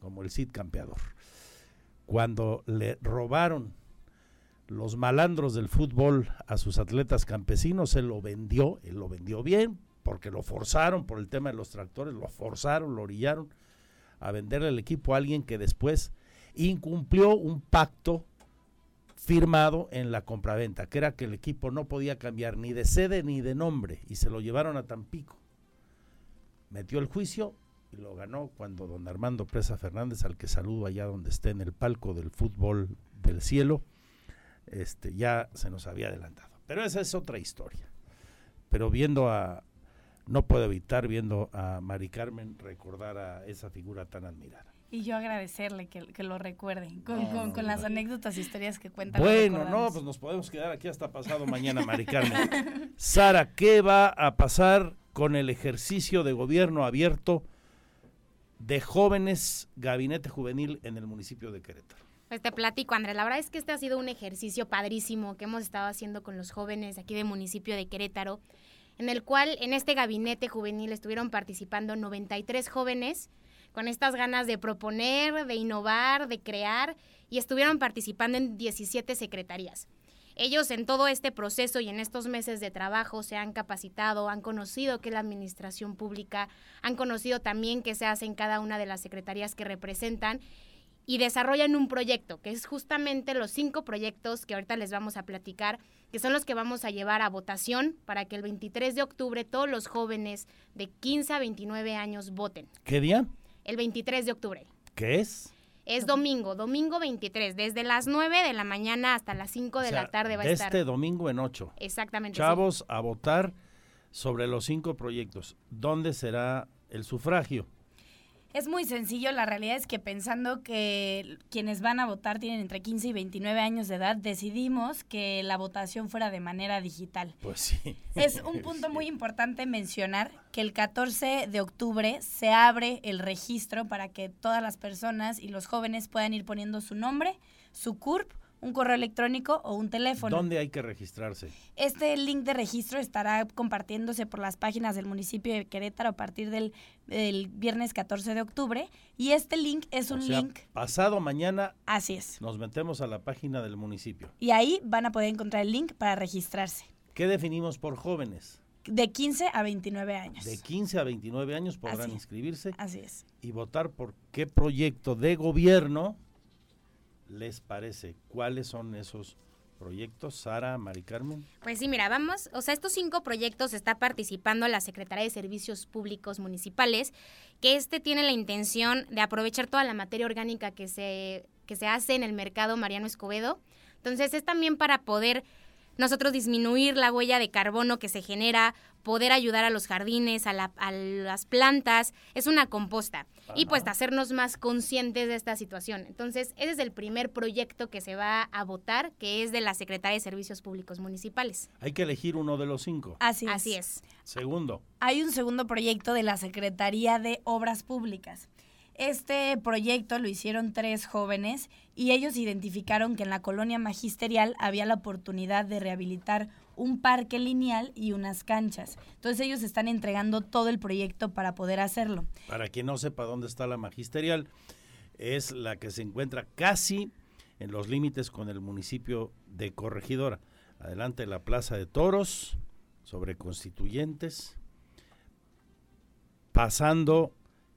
como el Cid campeador. Cuando le robaron los malandros del fútbol a sus atletas campesinos, él lo vendió, él lo vendió bien, porque lo forzaron por el tema de los tractores, lo forzaron, lo orillaron a venderle el equipo a alguien que después incumplió un pacto firmado en la compraventa, que era que el equipo no podía cambiar ni de sede ni de nombre, y se lo llevaron a Tampico. Metió el juicio y lo ganó cuando don Armando Presa Fernández, al que saludo allá donde esté en el palco del fútbol del cielo, este, ya se nos había adelantado. Pero esa es otra historia. Pero viendo a, no puedo evitar viendo a Mari Carmen recordar a esa figura tan admirada. Y yo agradecerle que, que lo recuerden con, no, con, con las anécdotas, historias que cuentan. Bueno, no, pues nos podemos quedar aquí hasta pasado mañana, Mari Carmen. Sara, ¿qué va a pasar con el ejercicio de gobierno abierto de jóvenes gabinete juvenil en el municipio de Querétaro? Pues te platico, Andrés. La verdad es que este ha sido un ejercicio padrísimo que hemos estado haciendo con los jóvenes aquí del municipio de Querétaro, en el cual en este gabinete juvenil estuvieron participando 93 jóvenes con estas ganas de proponer, de innovar, de crear, y estuvieron participando en 17 secretarías. Ellos en todo este proceso y en estos meses de trabajo se han capacitado, han conocido que la administración pública, han conocido también qué se hace en cada una de las secretarías que representan y desarrollan un proyecto, que es justamente los cinco proyectos que ahorita les vamos a platicar, que son los que vamos a llevar a votación para que el 23 de octubre todos los jóvenes de 15 a 29 años voten. ¿Qué día? El 23 de octubre. ¿Qué es? Es domingo, domingo 23, desde las 9 de la mañana hasta las 5 de O sea, la tarde va a estar. Este domingo en 8. Exactamente. sí. Chavos, a votar sobre los cinco proyectos. ¿Dónde será el sufragio? Es muy sencillo, la realidad es que pensando que quienes van a votar tienen entre 15 y 29 años de edad, decidimos que la votación fuera de manera digital. Pues sí. Es un punto muy importante mencionar que el 14 de octubre se abre el registro para que todas las personas y los jóvenes puedan ir poniendo su nombre, su CURP, un correo electrónico o un teléfono. ¿Dónde hay que registrarse? Este link de registro estará compartiéndose por las páginas del municipio de Querétaro a partir del, del viernes 14 de octubre. Y este link es un sea, link, pasado mañana así es. nos metemos a la página del municipio. Y ahí van a poder encontrar el link para registrarse. ¿Qué definimos por jóvenes? De 15 a 29 años. De 15 a 29 años podrán Así inscribirse Así es. y votar por qué proyecto de gobierno les parece. ¿Cuáles son esos proyectos? Sara, Mari Carmen. Pues sí, mira, vamos, o sea, estos cinco proyectos está participando la Secretaría de Servicios Públicos Municipales, que este tiene la intención de aprovechar toda la materia orgánica que se, que se hace en el mercado Mariano Escobedo. Entonces es también para poder nosotros disminuir la huella de carbono que se genera, poder ayudar a los jardines, a, la- a las plantas, es una composta. Y pues hacernos más conscientes de esta situación. Entonces, ese es el primer proyecto que se va a votar, que es de la Secretaría de Servicios Públicos Municipales. Hay que elegir uno de los cinco. Así es. Así es. Segundo, Hay un segundo proyecto de la Secretaría de Obras Públicas. Este proyecto lo hicieron tres jóvenes y ellos identificaron que en la colonia magisterial había la oportunidad de rehabilitar un parque lineal y unas canchas. Entonces ellos están entregando todo el proyecto para poder hacerlo. para quien no sepa dónde está la magisterial, es la que se encuentra casi en los límites con el municipio de Corregidora. Adelante de la Plaza de Toros, sobre Constituyentes, pasando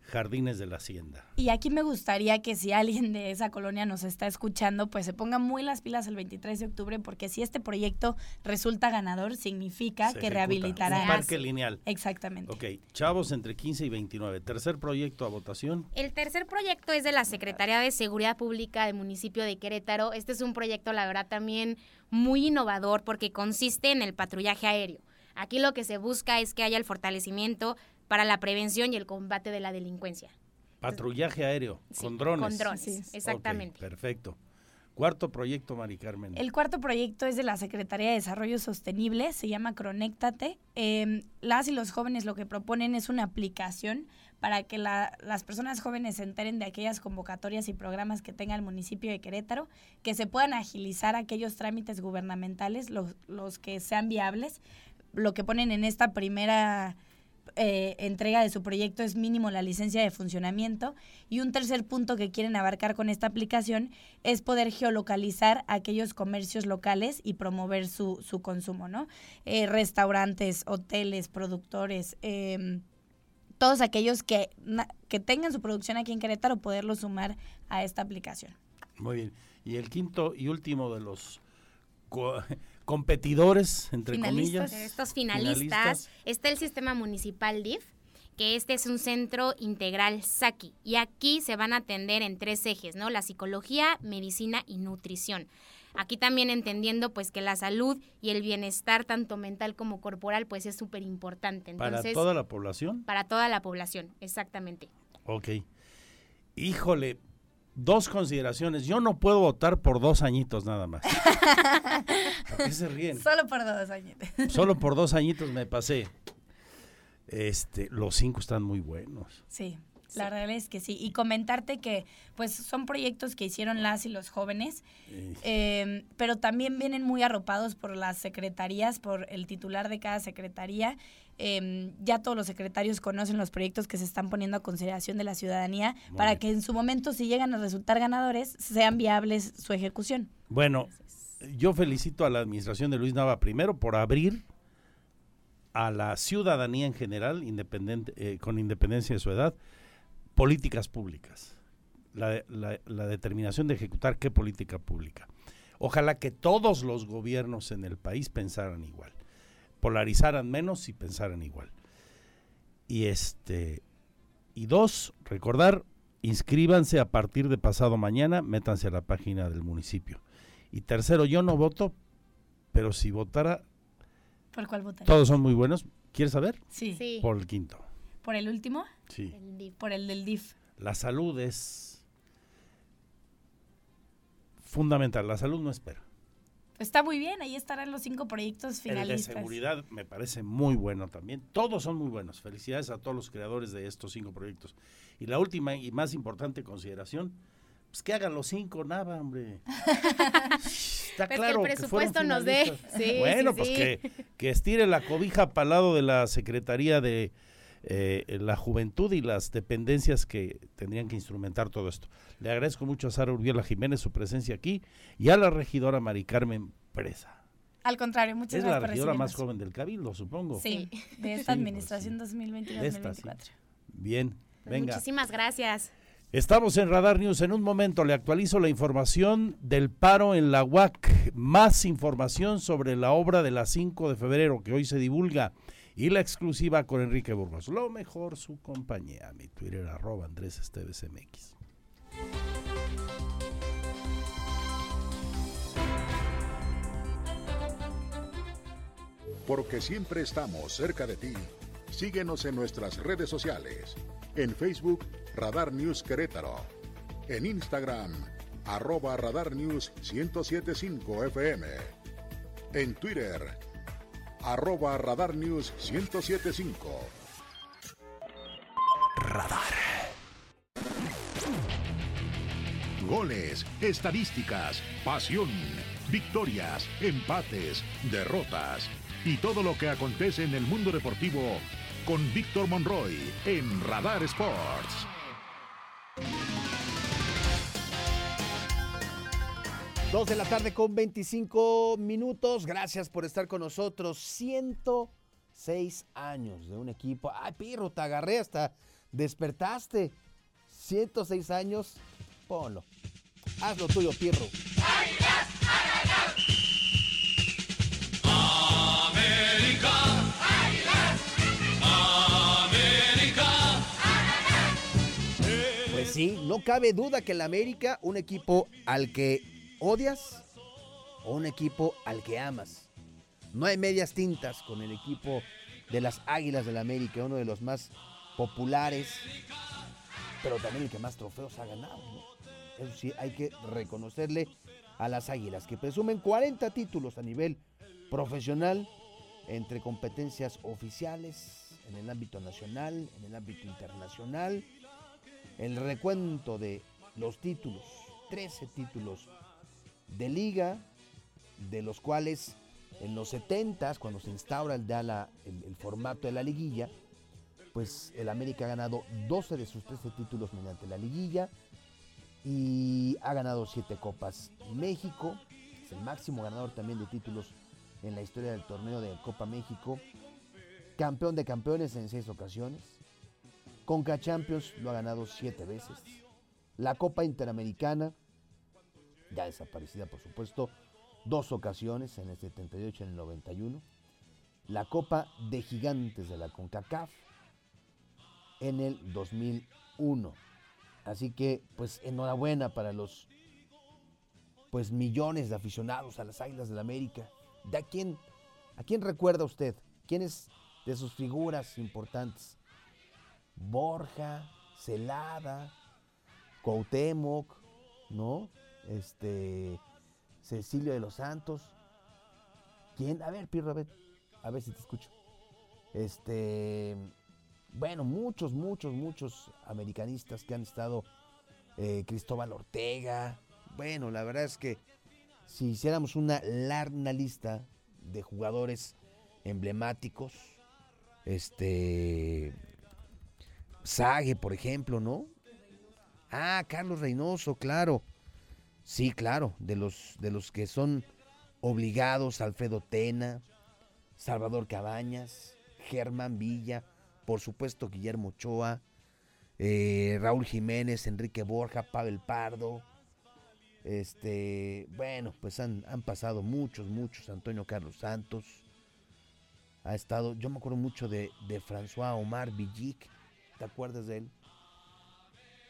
Jardines de la Hacienda. Y aquí me gustaría que si alguien de esa colonia nos está escuchando, pues se ponga muy las pilas el 23 de octubre, porque si este proyecto resulta ganador, significa Se que rehabilitará. Un parque lineal. Exactamente. Ok, chavos entre 15 y 29. Tercer proyecto a votación. El tercer proyecto es de la Secretaría de Seguridad Pública del municipio de Querétaro. Este es un proyecto, la verdad, también muy innovador porque consiste en el patrullaje aéreo. Aquí lo que se busca es que haya el fortalecimiento para la prevención y el combate de la delincuencia. Patrullaje aéreo, Sí, con drones. Con drones, exactamente. Perfecto. Cuarto proyecto, Mari Carmen. El cuarto proyecto es de la Secretaría de Desarrollo Sostenible, se llama Cronéctate. Eh, las y los jóvenes lo que proponen es una aplicación para que la- las personas jóvenes se enteren de aquellas convocatorias y programas que tenga el municipio de Querétaro, que se puedan agilizar aquellos trámites gubernamentales, los, los que sean viables. Lo que ponen en esta primera eh, entrega de su proyecto es mínimo la licencia de funcionamiento y un tercer punto que quieren abarcar con esta aplicación es poder geolocalizar aquellos comercios locales y promover su, su consumo, ¿no? Eh, restaurantes, hoteles, productores, em, todos aquellos que, que tengan su producción aquí en Querétaro, poderlo sumar a esta aplicación. Muy bien. Y el quinto y último de los competidores, entre comillas. De estos finalistas, está el sistema municipal DIF, que este es un centro integral SACI. Y aquí se van a atender en tres ejes, ¿no? La psicología, medicina y nutrición. Aquí también entendiendo pues que la salud y el bienestar tanto mental como corporal pues es súper importante. ¿Para toda la población? Para toda la población, exactamente. Ok. Híjole, dos consideraciones. Yo no puedo votar por dos añitos nada más. ¿A qué se ríen? Solo por dos años. Solo por dos añitos me pasé. Este, los cinco están muy buenos. Sí, la realidad es que sí. Y comentarte que pues son proyectos que hicieron las y los jóvenes, eh, pero también vienen muy arropados por las secretarías, por el titular de cada secretaría. Eh, ya todos los secretarios conocen los proyectos que se están poniendo a consideración de la ciudadanía Muy para bien. que en su momento, si llegan a resultar ganadores, sean viables su ejecución. Bueno, yo felicito a la administración de Luis Nava primero por abrir a la ciudadanía en general, independiente, eh, con independencia de su edad, políticas públicas. La, la- la determinación de ejecutar qué política pública. Ojalá que todos los gobiernos en el país pensaran igual, polarizaran menos y pensaran igual. Y este y dos, recordar, inscríbanse a partir de pasado mañana, métanse a la página del municipio. Y tercero, yo no voto, pero si votara, ¿Por cuál votar? todos son muy buenos. ¿Quieres saber? Sí. Sí. Por el quinto. ¿Por el último? Sí. Por el del DIF. La salud es fundamental. La salud no espera. Está muy bien, ahí estarán los cinco proyectos El de finalistas. seguridad me parece muy bueno también. Todos son muy buenos. Felicidades a todos los creadores de estos cinco proyectos. Y la última y más importante consideración, pues que hagan los cinco, nada, hombre. Está Pues que el claro que fueron presupuesto nos dé. finalistas. Sí, bueno, sí, pues sí. Que, que estire la cobija para el lado de la Secretaría de eh, la Juventud y las dependencias que tendrían que instrumentar todo esto. Le agradezco mucho a Sara Urbiela Jiménez su presencia aquí y a la regidora Mari Carmen Presa. Al contrario, muchas Es la gracias por regidora más joven del Cabildo, supongo. Sí, de Sí, esta pues administración De esta, sí. 2022-2024. Bien, Pues venga. Muchísimas gracias. Estamos en Radar News. En un momento le actualizo la información del paro en la UAC. Más información sobre la obra de la 5 de febrero que hoy se divulga. Y la exclusiva con Enrique Burgos. Lo mejor su compañía. Mi Twitter arroba Andrés Esteves MX. Porque siempre estamos cerca de ti. Síguenos en nuestras redes sociales. En Facebook, Radar News Querétaro. En Instagram, arroba Radar News 1075 FM. En Twitter, arroba Radar News 1075. Radar. Goles, estadísticas, pasión, victorias, empates, derrotas y todo lo que acontece en el mundo deportivo con Víctor Monroy en Radar Sports. Dos de la tarde con 25 minutos. Gracias por estar con nosotros. 106 años de un equipo. Ay, Pirro, te agarré hasta despertaste. 106 años. Ponlo. Haz lo tuyo, Pirro. América. América. Pues sí, no cabe duda que el América, un equipo al que odias o un equipo al que amas. No hay medias tintas con el equipo de las Águilas del América, uno de los más populares, pero también el que más trofeos ha ganado. Eso sí, hay que reconocerle a las Águilas, que presumen 40 títulos a nivel profesional entre competencias oficiales en el ámbito nacional, en el ámbito internacional. El recuento de los títulos, 13 títulos de liga, de los cuales en los 70 cuando se instaura el, la- el formato de la liguilla, pues el América ha ganado 12 de sus 13 títulos mediante la liguilla y ha ganado 7 copas. México es el máximo ganador también de títulos en la historia del torneo de Copa México. Campeón de campeones en 6 ocasiones. Conca Champions lo ha ganado 7 veces. La Copa Interamericana, ya desaparecida por supuesto, dos ocasiones, en el 78 y en el 91. La Copa de Gigantes de la CONCACAF en el 2001. Así que, pues, enhorabuena para los pues millones de aficionados a las Águilas del la América. ¿De a quién, a quién recuerda usted? ¿Quién es de sus figuras importantes? Borja, Celada, Cuauhtémoc, ¿no? Este, Cecilio de los Santos. ¿Quién? A ver, Pirro, a ver, si te escucho. Este, bueno, muchos, muchos, muchos americanistas que han estado, eh, Cristóbal Ortega. Bueno, la verdad es que si hiciéramos una larga lista de jugadores emblemáticos, este, Sague, por ejemplo, ¿no? Ah, Carlos Reynoso, claro. Sí, claro, de los, de los que son obligados, Alfredo Tena, Salvador Cabañas, Germán Villa, por supuesto Guillermo Ochoa, eh, Raúl Jiménez, Enrique Borja, Pavel Pardo. Este, bueno, pues han, han pasado muchos, muchos. Antonio Carlos Santos ha estado. Yo me acuerdo mucho de, de François Omar Villic. ¿Te acuerdas de él?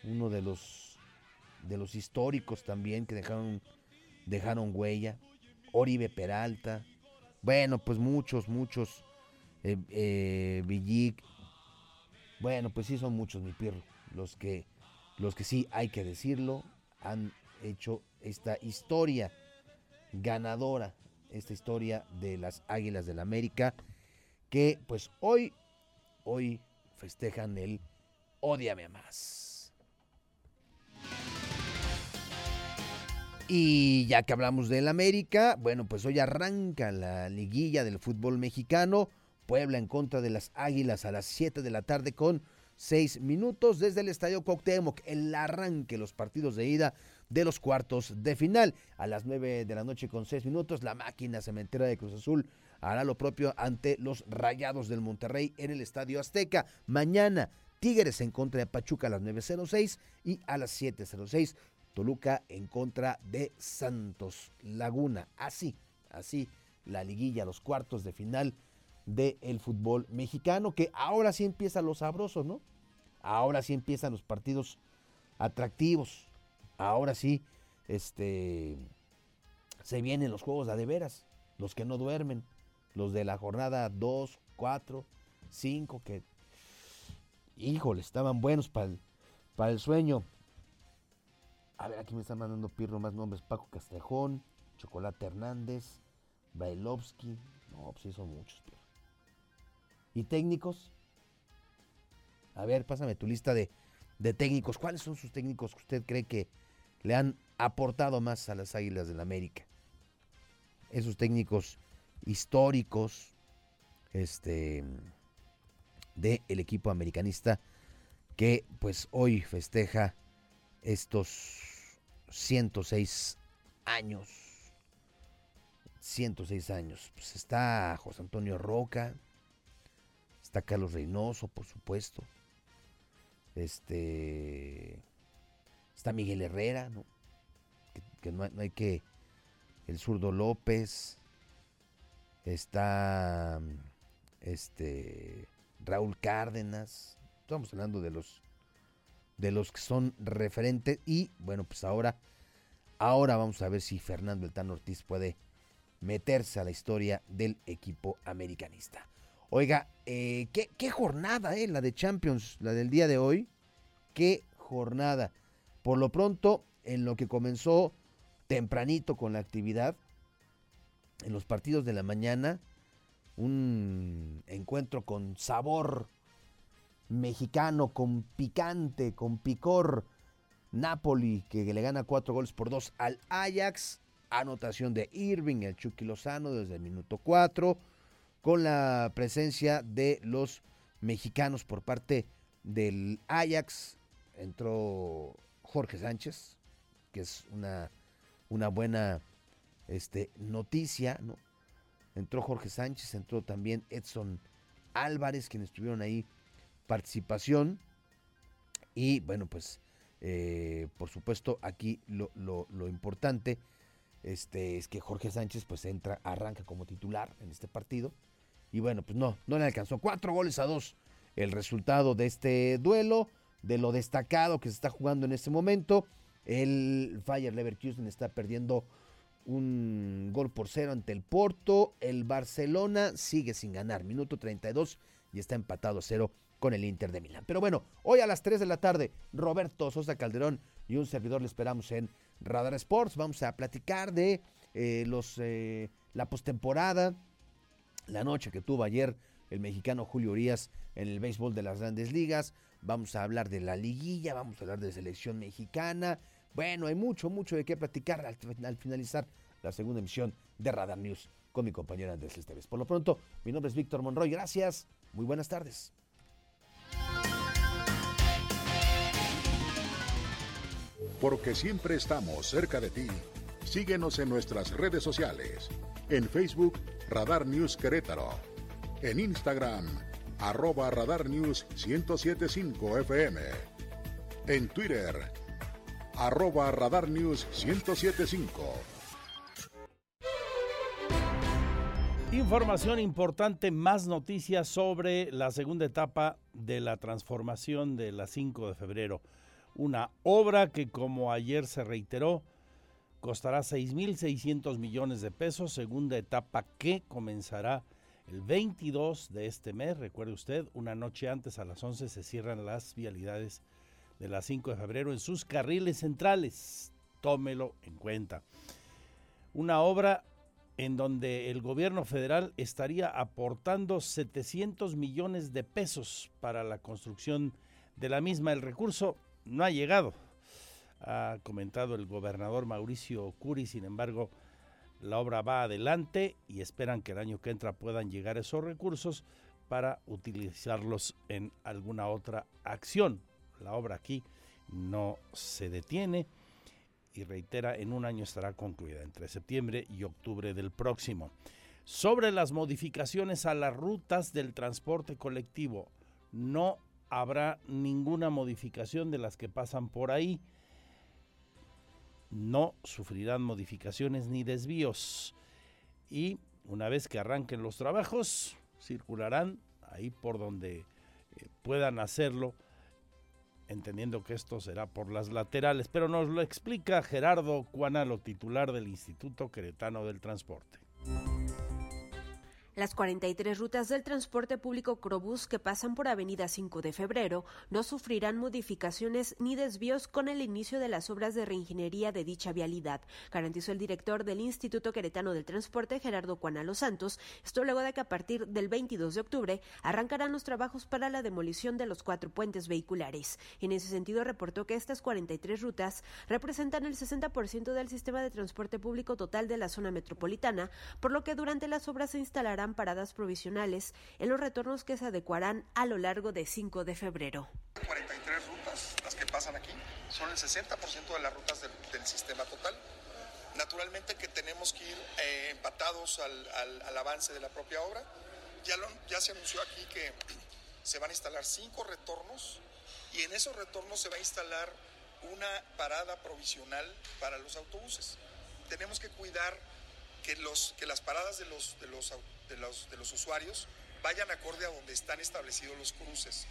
Uno de los de los históricos también que dejaron dejaron huella. Oribe Peralta. Bueno, pues muchos, muchos. Eh, eh, Villic. Bueno, pues sí son muchos, mi pirro. Los que, los que sí, hay que decirlo, han hecho esta historia ganadora, esta historia de las Águilas del la América, que pues hoy, hoy festejan el Odiame Más. Y ya que hablamos del América, bueno, pues hoy arranca la liguilla del fútbol mexicano. Puebla en contra de las Águilas a las 7 de la tarde con 6 minutos desde el Estadio Cuauhtémoc. El arranque, los partidos de ida de los cuartos de final. A las 9 de la noche con 6 minutos, la máquina cementera de Cruz Azul hará lo propio ante los Rayados del Monterrey en el Estadio Azteca. Mañana, Tigres en contra de Pachuca a las 9.06 y a las 7.06 Toluca en contra de Santos Laguna. Así, así la liguilla, los cuartos de final del fútbol mexicano, que ahora sí empiezan los sabrosos, ¿no? Ahora sí empiezan los partidos atractivos. Ahora sí, este, se vienen los juegos de veras, los que no duermen, los de la jornada 2, 4, 5, que, híjole, estaban buenos para el sueño. A ver, aquí me están mandando Pirro más nombres. Paco Castrejón, Chocolate Hernández, Bailovsky. No, pues sí son muchos, Pirro. ¿Y técnicos? A ver, pásame tu lista de, de técnicos. ¿Cuáles son sus técnicos que usted cree que le han aportado más a las Águilas del la América? Esos técnicos históricos este, del equipo americanista que pues hoy festeja estos 106 años. 106 años. Pues está José Antonio Roca, Está Carlos Reynoso, por supuesto. Este. Está Miguel Herrera, ¿no? Que, no, hay, que. El zurdo López. Está. Este. Raúl Cárdenas. Estamos hablando de los. De los que son referentes. Y bueno, pues ahora. Ahora vamos a ver si Fernando El Tan Ortiz puede meterse a la historia del equipo americanista. Oiga, eh, ¿qué, jornada, eh, la de Champions, la del día de hoy. Qué jornada. Por lo pronto, en lo que comenzó tempranito con la actividad, en los partidos de la mañana, un encuentro con sabor mexicano, con picante, con picor. Napoli, que le gana cuatro goles por dos al Ajax. Anotación de Irving, el Chucky Lozano desde el minuto cuatro con la presencia de los mexicanos por parte del Ajax. Entró Jorge Sánchez, que es una, una buena este, noticia, ¿no? Entró Jorge Sánchez, entró también Edson Álvarez, quienes tuvieron ahí participación. Y bueno, pues eh, por supuesto aquí lo, lo importante este, es que Jorge Sánchez pues entra, arranca como titular en este partido. Y bueno, pues no, no le alcanzó. Cuatro goles a dos el resultado de este duelo, de lo destacado que se está jugando en este momento. El Fire Leverkusen está perdiendo un gol por cero ante el Porto. El Barcelona sigue sin ganar. Minuto 32 y está empatado a cero con el Inter de Milán. Pero bueno, hoy a las 3 de la tarde, Roberto Sosa Calderón y un servidor le esperamos en Radar Sports. Vamos a platicar de eh, los, eh, la postemporada, la noche que tuvo ayer el mexicano Julio Urias en el béisbol de las grandes ligas. Vamos a hablar de la liguilla, vamos a hablar de selección mexicana. Bueno, hay mucho, mucho de qué platicar al, finalizar la segunda emisión de Radar News con mi compañero Andrés Esteves. Por lo pronto, mi nombre es Víctor Monroy. Gracias. Muy buenas tardes. Porque siempre estamos cerca de ti Síguenos en nuestras redes sociales. En Facebook, Radar News Querétaro. En Instagram, arroba Radar News 1075 FM. En Twitter, arroba Radar News 1075. Información importante, más noticias sobre la segunda etapa de la transformación de la 5 de febrero. Una obra que, como ayer se reiteró, costará 6.600 millones de pesos, segunda etapa que comenzará el 22 de este mes. Recuerde usted, una noche antes a las 11 se cierran las vialidades de la 5 de febrero en sus carriles centrales. Tómelo en cuenta. Una obra en donde el gobierno federal estaría aportando 700 millones de pesos para la construcción de la misma. El recurso no ha llegado, ha comentado el gobernador Mauricio Curi, sin embargo, la obra va adelante y esperan que el año que entra puedan llegar esos recursos para utilizarlos en alguna otra acción. La obra aquí no se detiene y reitera, en un año estará concluida, entre septiembre y octubre del próximo. Sobre las modificaciones a las rutas del transporte colectivo, no habrá ninguna modificación de las que pasan por ahí. No sufrirán modificaciones ni desvíos. Y una vez que arranquen los trabajos, circularán ahí por donde eh, puedan hacerlo entendiendo que esto será por las laterales, pero nos lo explica Gerardo Cuanalo, titular del Instituto Queretano del Transporte. Las 43 rutas del transporte público Crobús que pasan por Avenida 5 de Febrero no sufrirán modificaciones ni desvíos con el inicio de las obras de reingeniería de dicha vialidad, garantizó el director del Instituto Queretano del Transporte, Gerardo Cuanalo Santos. Esto luego de que a partir del 22 de octubre arrancarán los trabajos para la demolición de los cuatro puentes vehiculares. En ese sentido, reportó que estas 43 rutas representan el 60% del sistema de transporte público total de la zona metropolitana, por lo que durante las obras se instalarán paradas provisionales en los retornos que se adecuarán a lo largo de 5 de febrero. 43 rutas las que pasan aquí, son el 60% de las rutas del, del, sistema total. Naturalmente que tenemos que ir eh, empatados al, al, al, avance de la propia obra. Ya, lo, ya se anunció aquí que se van a instalar cinco retornos y en esos retornos se va a instalar una parada provisional para los autobuses. Tenemos que cuidar que, los, que las paradas de los, de, los, de, los, de los usuarios vayan acorde a donde están establecidos los cruces.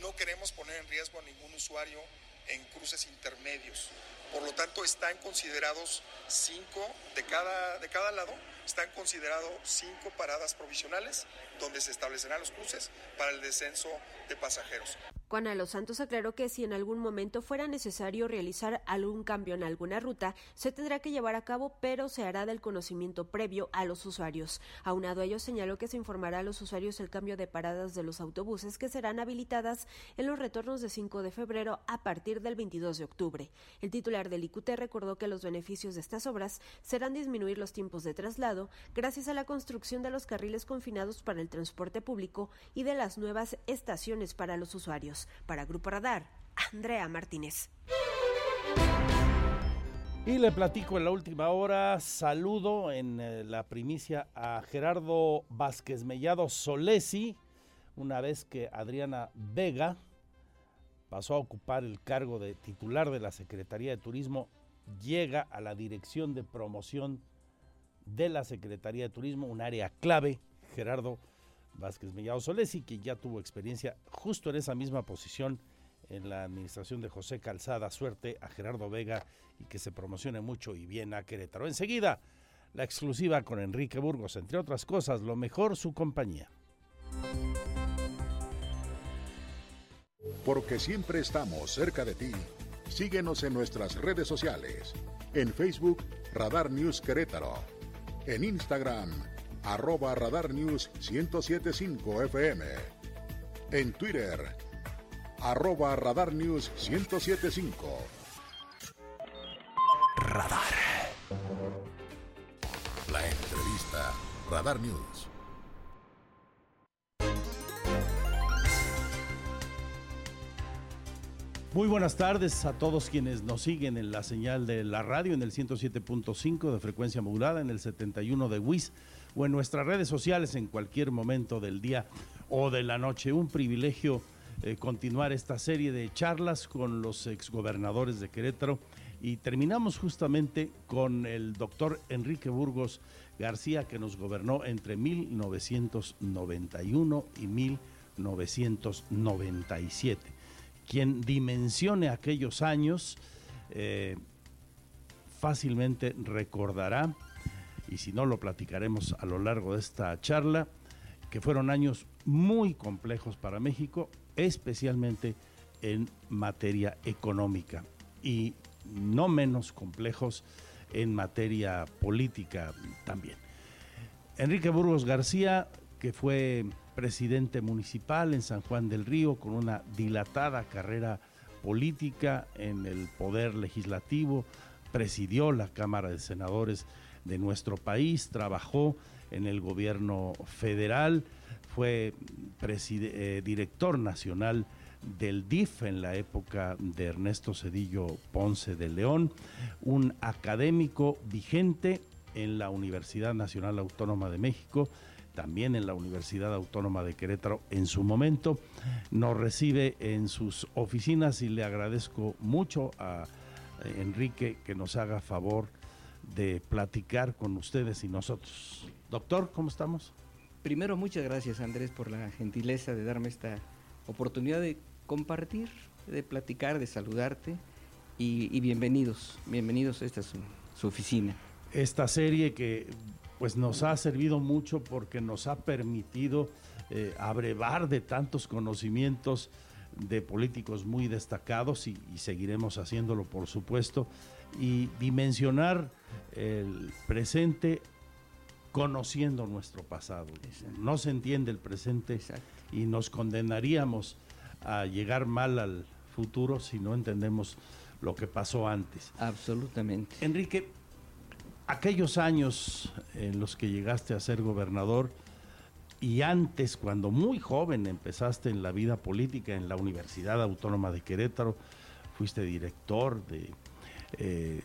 No queremos poner en riesgo a ningún usuario en cruces intermedios. Por lo tanto, están considerados cinco de cada, de cada lado, están considerados cinco paradas provisionales donde se establecerán los cruces para el descenso de pasajeros. Juan Los Santos aclaró que si en algún momento fuera necesario realizar algún cambio en alguna ruta, se tendrá que llevar a cabo, pero se hará del conocimiento previo a los usuarios. Aunado a ello, señaló que se informará a los usuarios el cambio de paradas de los autobuses que serán habilitadas en los retornos de 5 de febrero a partir del 22 de octubre. El titular del IQT recordó que los beneficios de estas obras serán disminuir los tiempos de traslado gracias a la construcción de los carriles confinados para el transporte público y de las nuevas estaciones para los usuarios. Para Grupo Radar, Andrea Martínez. Y le platico en la última hora, saludo en eh, la primicia a Gerardo Vázquez Mellado Solesi, una vez que Adriana Vega pasó a ocupar el cargo de titular de la Secretaría de Turismo, llega a la dirección de promoción de la Secretaría de Turismo, un área clave, Gerardo Vázquez Mellado Solesi, que ya tuvo experiencia justo en esa misma posición en la administración de José Calzada. Suerte a Gerardo Vega y que se promocione mucho y bien a Querétaro. Enseguida, la exclusiva con Enrique Burgos, entre otras cosas, lo mejor su compañía. Porque siempre estamos cerca de ti. Síguenos en nuestras redes sociales. En Facebook, Radar News Querétaro. En Instagram, arroba Radar News 1075 FM. En Twitter, arroba Radar News 1075. Radar. La entrevista Radar News. Muy buenas tardes a todos quienes nos siguen en la señal de la radio en el 107.5 de frecuencia modulada, en el 71 de WIS o en nuestras redes sociales en cualquier momento del día o de la noche. Un privilegio eh, continuar esta serie de charlas con los exgobernadores de Querétaro y terminamos justamente con el doctor Enrique Burgos García que nos gobernó entre 1991 y 1997 quien dimensione aquellos años eh, fácilmente recordará, y si no lo platicaremos a lo largo de esta charla, que fueron años muy complejos para México, especialmente en materia económica y no menos complejos en materia política también. Enrique Burgos García, que fue presidente municipal en San Juan del Río con una dilatada carrera política en el poder legislativo, presidió la Cámara de Senadores de nuestro país, trabajó en el gobierno federal, fue eh, director nacional del DIF en la época de Ernesto Cedillo Ponce de León, un académico vigente en la Universidad Nacional Autónoma de México, también en la Universidad Autónoma de Querétaro en su momento. Nos recibe en sus oficinas y le agradezco mucho a Enrique que nos haga favor de platicar con ustedes y nosotros. Doctor, ¿cómo estamos? Primero, muchas gracias Andrés por la gentileza de darme esta oportunidad de compartir, de platicar, de saludarte y, bienvenidos, bienvenidos a esta su oficina. Esta serie que pues nos ha servido mucho porque nos ha permitido eh, abrevar de tantos conocimientos de políticos muy destacados y, seguiremos haciéndolo por supuesto y dimensionar el presente conociendo nuestro pasado. No se entiende el presente y nos condenaríamos a llegar mal al futuro si no entendemos lo que pasó antes. Absolutamente. Enrique, aquellos años en los que llegaste a ser gobernador y antes, cuando muy joven empezaste en la vida política en la Universidad Autónoma de Querétaro, fuiste director de eh,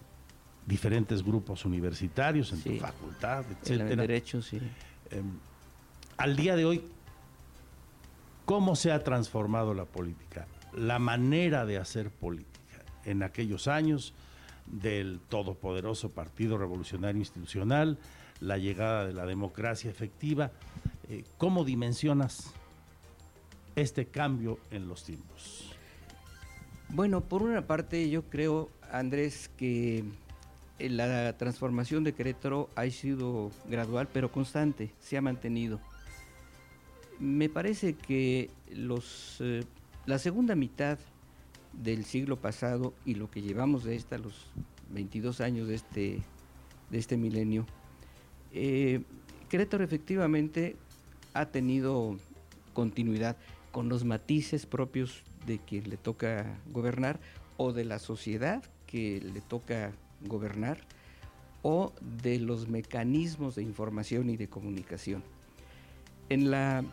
diferentes grupos universitarios en tu facultad, etc. derecho, sí. Em, al día de hoy, ¿cómo se ha transformado la política? La manera de hacer política en aquellos años, del todopoderoso Partido Revolucionario Institucional, la llegada de la democracia efectiva. Eh, ¿Cómo dimensionas este cambio en los tiempos? Bueno, por una parte yo creo, Andrés, que eh, la transformación de Querétaro ha sido gradual pero constante, se ha mantenido. Me parece que los, eh, la segunda mitad del siglo pasado y lo que llevamos de esta, los 22 años de este, de este milenio, eh, Querétaro efectivamente ha tenido continuidad con los matices propios de quien le toca gobernar o de la sociedad que le toca gobernar o de los mecanismos de información y de comunicación. En la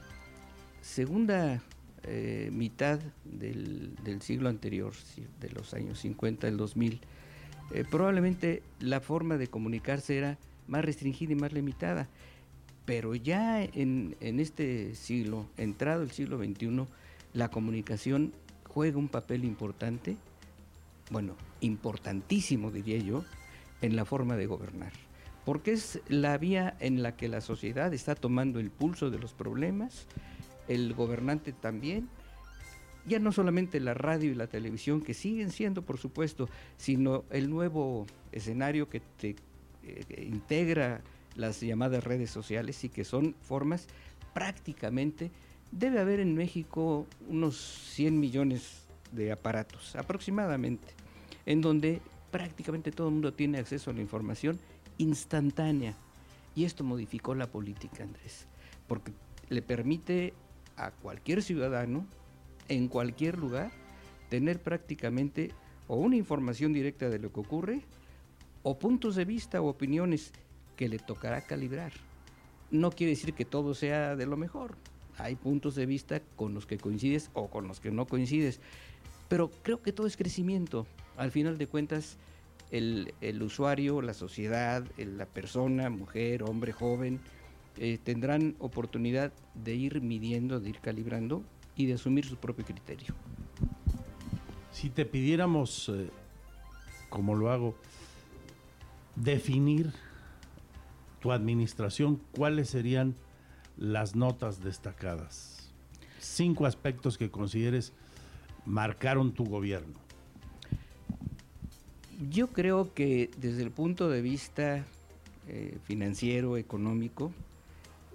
segunda eh, mitad del, siglo anterior, de los años 50, el 2000, eh, probablemente la forma de comunicarse era más restringida y más limitada. Pero ya en, en este siglo, entrado el siglo XXI, la comunicación juega un papel importante, bueno, importantísimo diría yo, en la forma de gobernar. Porque es la vía en la que la sociedad está tomando el pulso de los problemas, el gobernante también, ya no solamente la radio y la televisión, que siguen siendo, por supuesto, sino el nuevo escenario que te eh, integra las llamadas redes sociales y que son formas prácticamente, debe haber en México unos 100 millones de aparatos aproximadamente, en donde prácticamente todo el mundo tiene acceso a la información instantánea. Y esto modificó la política, Andrés, porque le permite a cualquier ciudadano, en cualquier lugar, tener prácticamente o una información directa de lo que ocurre, o puntos de vista o opiniones que le tocará calibrar. No quiere decir que todo sea de lo mejor. Hay puntos de vista con los que coincides o con los que no coincides. Pero creo que todo es crecimiento. Al final de cuentas, el, el usuario, la sociedad, la persona, mujer, hombre, joven, eh, tendrán oportunidad de ir midiendo, de ir calibrando y de asumir su propio criterio. Si te pidiéramos, eh, como lo hago, definir tu administración, ¿cuáles serían las notas destacadas? Cinco aspectos que consideres marcaron tu gobierno. Yo creo que desde el punto de vista eh, financiero, económico,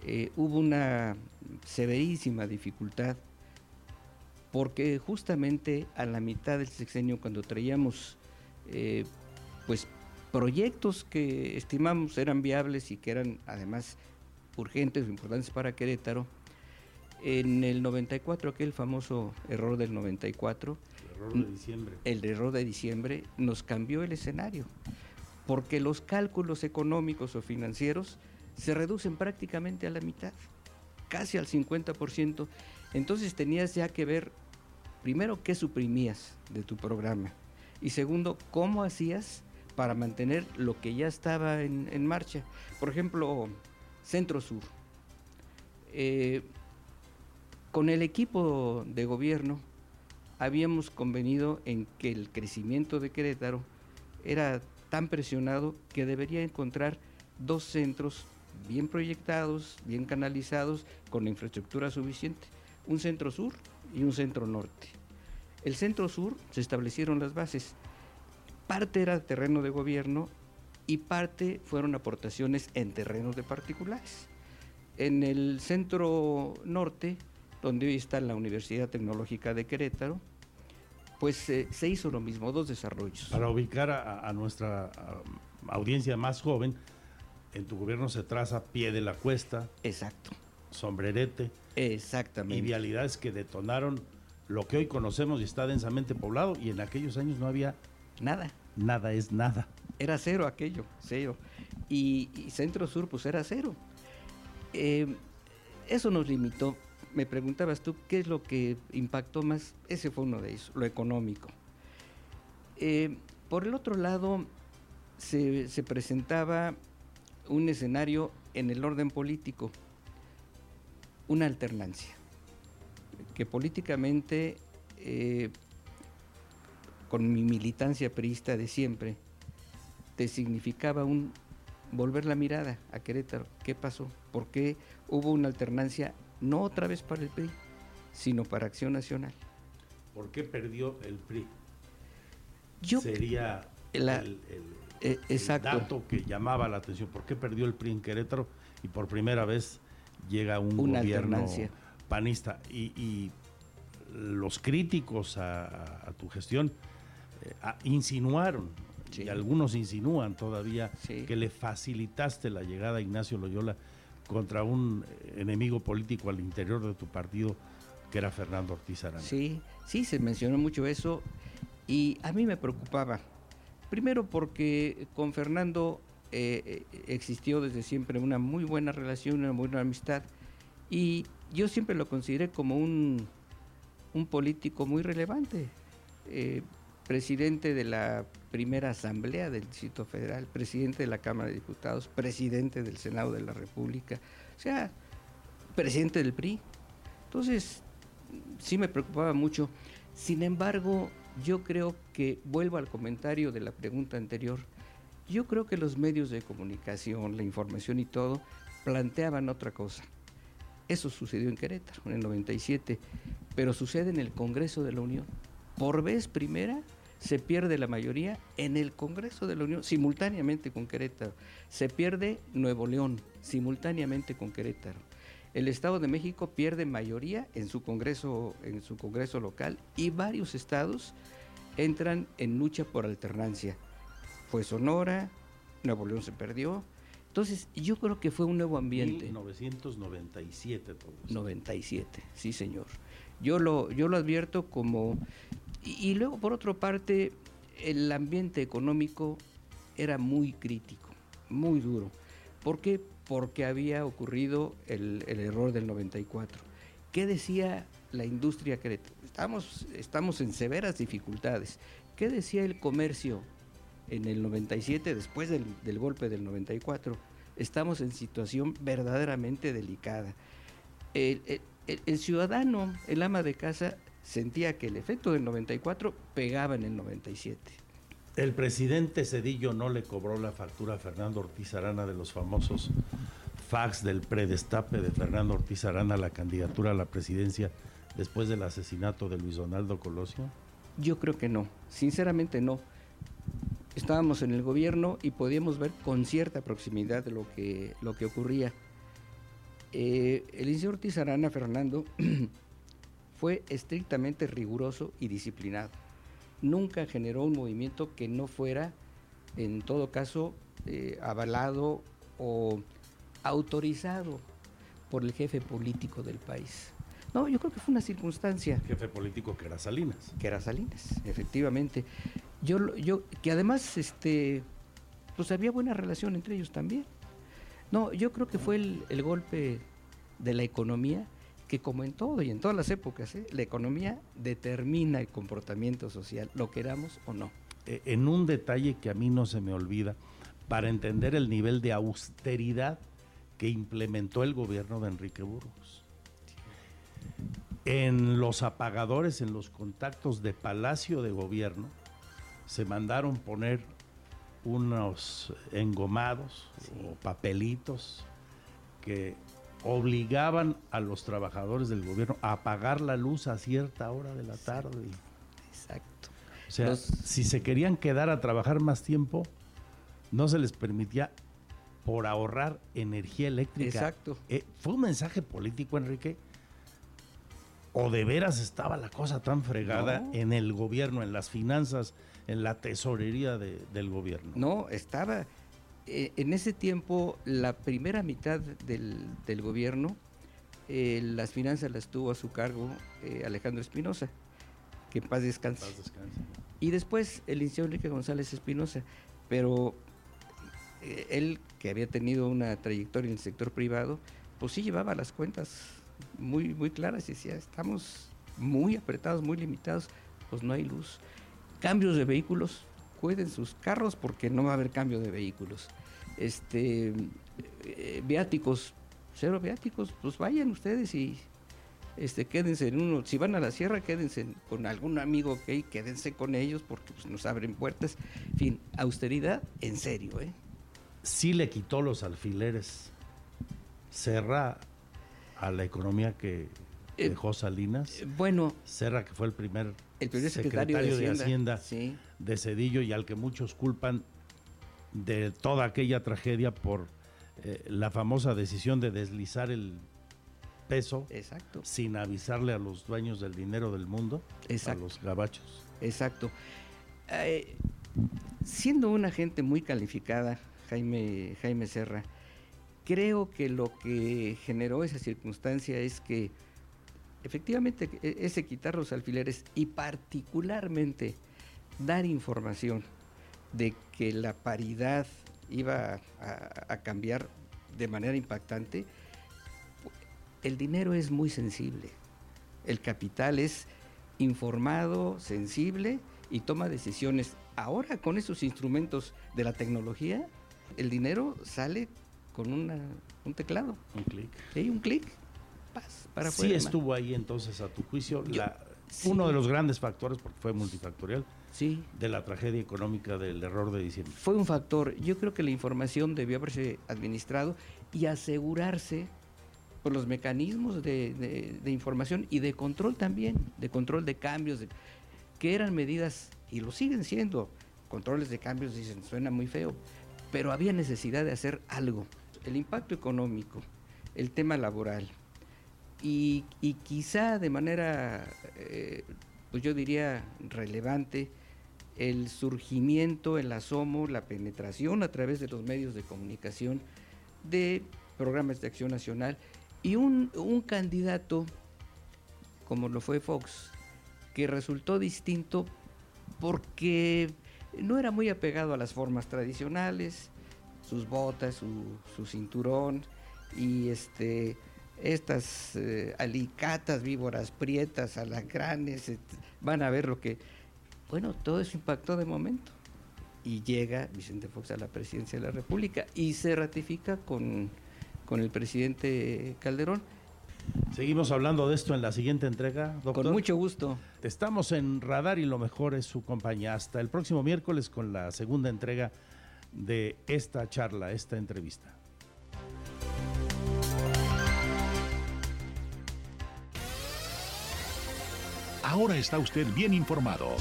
eh, hubo una severísima dificultad porque justamente a la mitad del sexenio, cuando traíamos eh, pues proyectos que estimamos eran viables y que eran además urgentes o importantes para Querétaro, en el 94, aquel famoso error del 94, Error de diciembre. el error de diciembre nos cambió el escenario, porque los cálculos económicos o financieros se reducen prácticamente a la mitad, casi al 50%. Entonces tenías ya que ver, primero, qué suprimías de tu programa y segundo, cómo hacías para mantener lo que ya estaba en, en marcha. Por ejemplo, Centro Sur. Eh, con el equipo de gobierno habíamos convenido en que el crecimiento de Querétaro era tan presionado que debería encontrar dos centros bien proyectados, bien canalizados, con la infraestructura suficiente, un centro sur y un centro norte. El centro sur se establecieron las bases, parte era terreno de gobierno y parte fueron aportaciones en terrenos de particulares. En el centro norte, donde hoy está la Universidad Tecnológica de Querétaro, pues eh, se hizo lo mismo, dos desarrollos. Para ubicar a, a nuestra a, audiencia más joven, en tu gobierno se traza pie de la cuesta. Exacto. Sombrerete. Exactamente. Y vialidades que detonaron lo que hoy conocemos y está densamente poblado y en aquellos años no había nada. Nada es nada. Era cero aquello, cero. Y, y Centro Sur pues era cero. Eh, eso nos limitó. Me preguntabas tú qué es lo que impactó más. Ese fue uno de ellos, lo económico. Eh, por el otro lado, se, se presentaba un escenario en el orden político, una alternancia, que políticamente, eh, con mi militancia priista de siempre, te significaba un volver la mirada a Querétaro. ¿Qué pasó? ¿Por qué hubo una alternancia no otra vez para el PRI, sino para Acción Nacional? ¿Por qué perdió el PRI? Yo- Sería la- el, el- eh, el exacto. dato que llamaba la atención. ¿Por qué perdió el PRI en Querétaro? Y por primera vez llega un Una gobierno alternancia. panista. Y, y los críticos a, tu gestión eh, a- insinuaron, y algunos insinúan todavía, que le facilitaste la llegada a Ignacio Loyola contra un enemigo político al interior de tu partido, que era Fernando Ortiz Arana. Sí, sí, se mencionó mucho eso y a mí me preocupaba. Primero porque con Fernando eh, eh, existió desde siempre una muy buena relación, una buena amistad y yo siempre lo consideré como un, un político muy relevante. Eh, presidente de la primera asamblea del Distrito Federal, presidente de la Cámara de Diputados, presidente del Senado de la República, o sea, presidente del PRI. Entonces, sí me preocupaba mucho. Sin embargo, yo creo que, vuelvo al comentario de la pregunta anterior, yo creo que los medios de comunicación, la información y todo, planteaban otra cosa. Eso sucedió en Querétaro, en el 97, pero sucede en el Congreso de la Unión. Por vez primera se pierde la mayoría en el Congreso de la Unión, simultáneamente con Querétaro. Se pierde Nuevo León, simultáneamente con Querétaro. El Estado de México pierde mayoría en su Congreso, en su Congreso local y varios estados entran en lucha por alternancia. Fue Sonora, Nuevo León se perdió. Entonces, yo creo que fue un nuevo ambiente. 1997 todo esto. 97, sí señor. Yo lo, yo lo advierto como... Y, luego, por otra parte, el ambiente económico era muy crítico, muy duro. ¿Por qué? Porque había ocurrido el, el error del 94. ¿Qué decía la industria Querétaro? Estamos, estamos en severas dificultades. ¿Qué decía el comercio en el 97, después del, del golpe del 94? Estamos en situación verdaderamente delicada. El, el- el- el ciudadano, el ama de casa, sentía que el efecto del 94 pegaba en el 97. El presidente Cedillo no le cobró la factura a Fernando Ortiz Arana de los famosos fax del predestape de Fernando Ortiz Arana a la candidatura a la presidencia después del asesinato de Luis Donaldo Colosio. Yo creo que no, sinceramente no. Estábamos en el gobierno y podíamos ver con cierta proximidad lo que, lo que ocurría. Eh, el Ortiz Arana, Fernando, fue estrictamente riguroso y disciplinado. Nunca generó un movimiento que no fuera, en todo caso, eh, avalado o autorizado por el jefe político del país. No, yo creo que fue una circunstancia. Jefe político que era Salinas. Que era Salinas, efectivamente. Yo, yo, que además, este, pues había buena relación entre ellos también. No, yo creo que fue el, el golpe de la economía que como en todo y en todas las épocas, ¿eh? la economía determina el comportamiento social, lo queramos o no. Eh, en un detalle que a mí no se me olvida, para entender el nivel de austeridad que implementó el gobierno de Enrique Burgos. En los apagadores, en los contactos de Palacio de Gobierno, se mandaron poner unos engomados o papelitos que obligaban a los trabajadores del gobierno a apagar la luz a cierta hora de la tarde. Exacto. O sea, Los- si se querían quedar a trabajar más tiempo, no se les permitía por ahorrar energía eléctrica. Exacto. Eh, ¿Fue un mensaje político, Enrique? ¿O de veras estaba la cosa tan fregada No. en el gobierno, en las finanzas, en la tesorería de- del gobierno? No, estaba eh, en ese tiempo, la primera mitad del, del gobierno, eh, las finanzas las tuvo a su cargo eh, Alejandro Espinosa, que en paz descanse. Y después el licenciado Enrique González Espinosa, pero él, que había tenido una trayectoria en el sector privado, pues sí llevaba las cuentas muy, muy claras y decía, estamos muy apretados, muy limitados, pues no hay luz. Cambios de vehículos, cuiden sus carros porque no va a haber cambio de vehículos. Este, eh, viáticos, cero viáticos, pues vayan ustedes y este, quédense en uno, si van a la sierra, quédense con algún amigo hay, quédense con ellos porque pues, nos abren puertas. En fin, austeridad en serio, ¿eh? Sí le quitó los alfileres Serra a la economía que dejó Salinas. bueno. Serra, que fue el primer, El primer secretario de de Hacienda, Hacienda, sí. de Cedillo y al que muchos culpan de toda aquella tragedia por eh, la famosa decisión de deslizar el peso Exacto. sin avisarle a los dueños del dinero del mundo, Exacto. a los gabachos. Exacto. Eh, siendo una gente muy calificada, Jaime, Jaime Serra, creo que lo que generó esa circunstancia es que efectivamente e- ese quitar los alfileres y particularmente dar información de que la paridad iba a, a cambiar de manera impactante, el dinero es muy sensible. El capital es informado, sensible y toma decisiones. Ahora con esos instrumentos de la tecnología, el dinero sale con una- un teclado. Un clic. Sí, un clic. Paz, para sí estuvo ahí entonces a tu juicio Yo- la- sí. uno de los grandes factores, porque fue multifactorial, sí. de la tragedia económica del error de diciembre. Fue un factor. Yo creo que la información debió haberse administrado y asegurarse por los mecanismos de, de- de información y de control también, de control de cambios, de- que eran medidas, y lo siguen siendo, controles de cambios, dicen, suena muy feo, pero había necesidad de hacer algo. El impacto económico, el tema laboral, y, quizá de manera, eh, pues yo diría, relevante, el surgimiento, el asomo, la penetración a través de los medios de comunicación de programas de acción nacional y un, un candidato como lo fue Fox, que resultó distinto porque no era muy apegado a las formas tradicionales, sus botas, su, su cinturón, y este estas eh, alicatas, víboras prietas, alacranes, van a ver lo que... Bueno, todo eso impactó de momento. Y llega Vicente Fox a la presidencia de la República y se ratifica con, con el presidente Calderón. Seguimos hablando de esto en la siguiente entrega, doctor. Con mucho gusto. Estamos en Radar y lo mejor es su compañía. Hasta el próximo miércoles con la segunda entrega de esta charla, esta entrevista. Ahora está usted bien informado.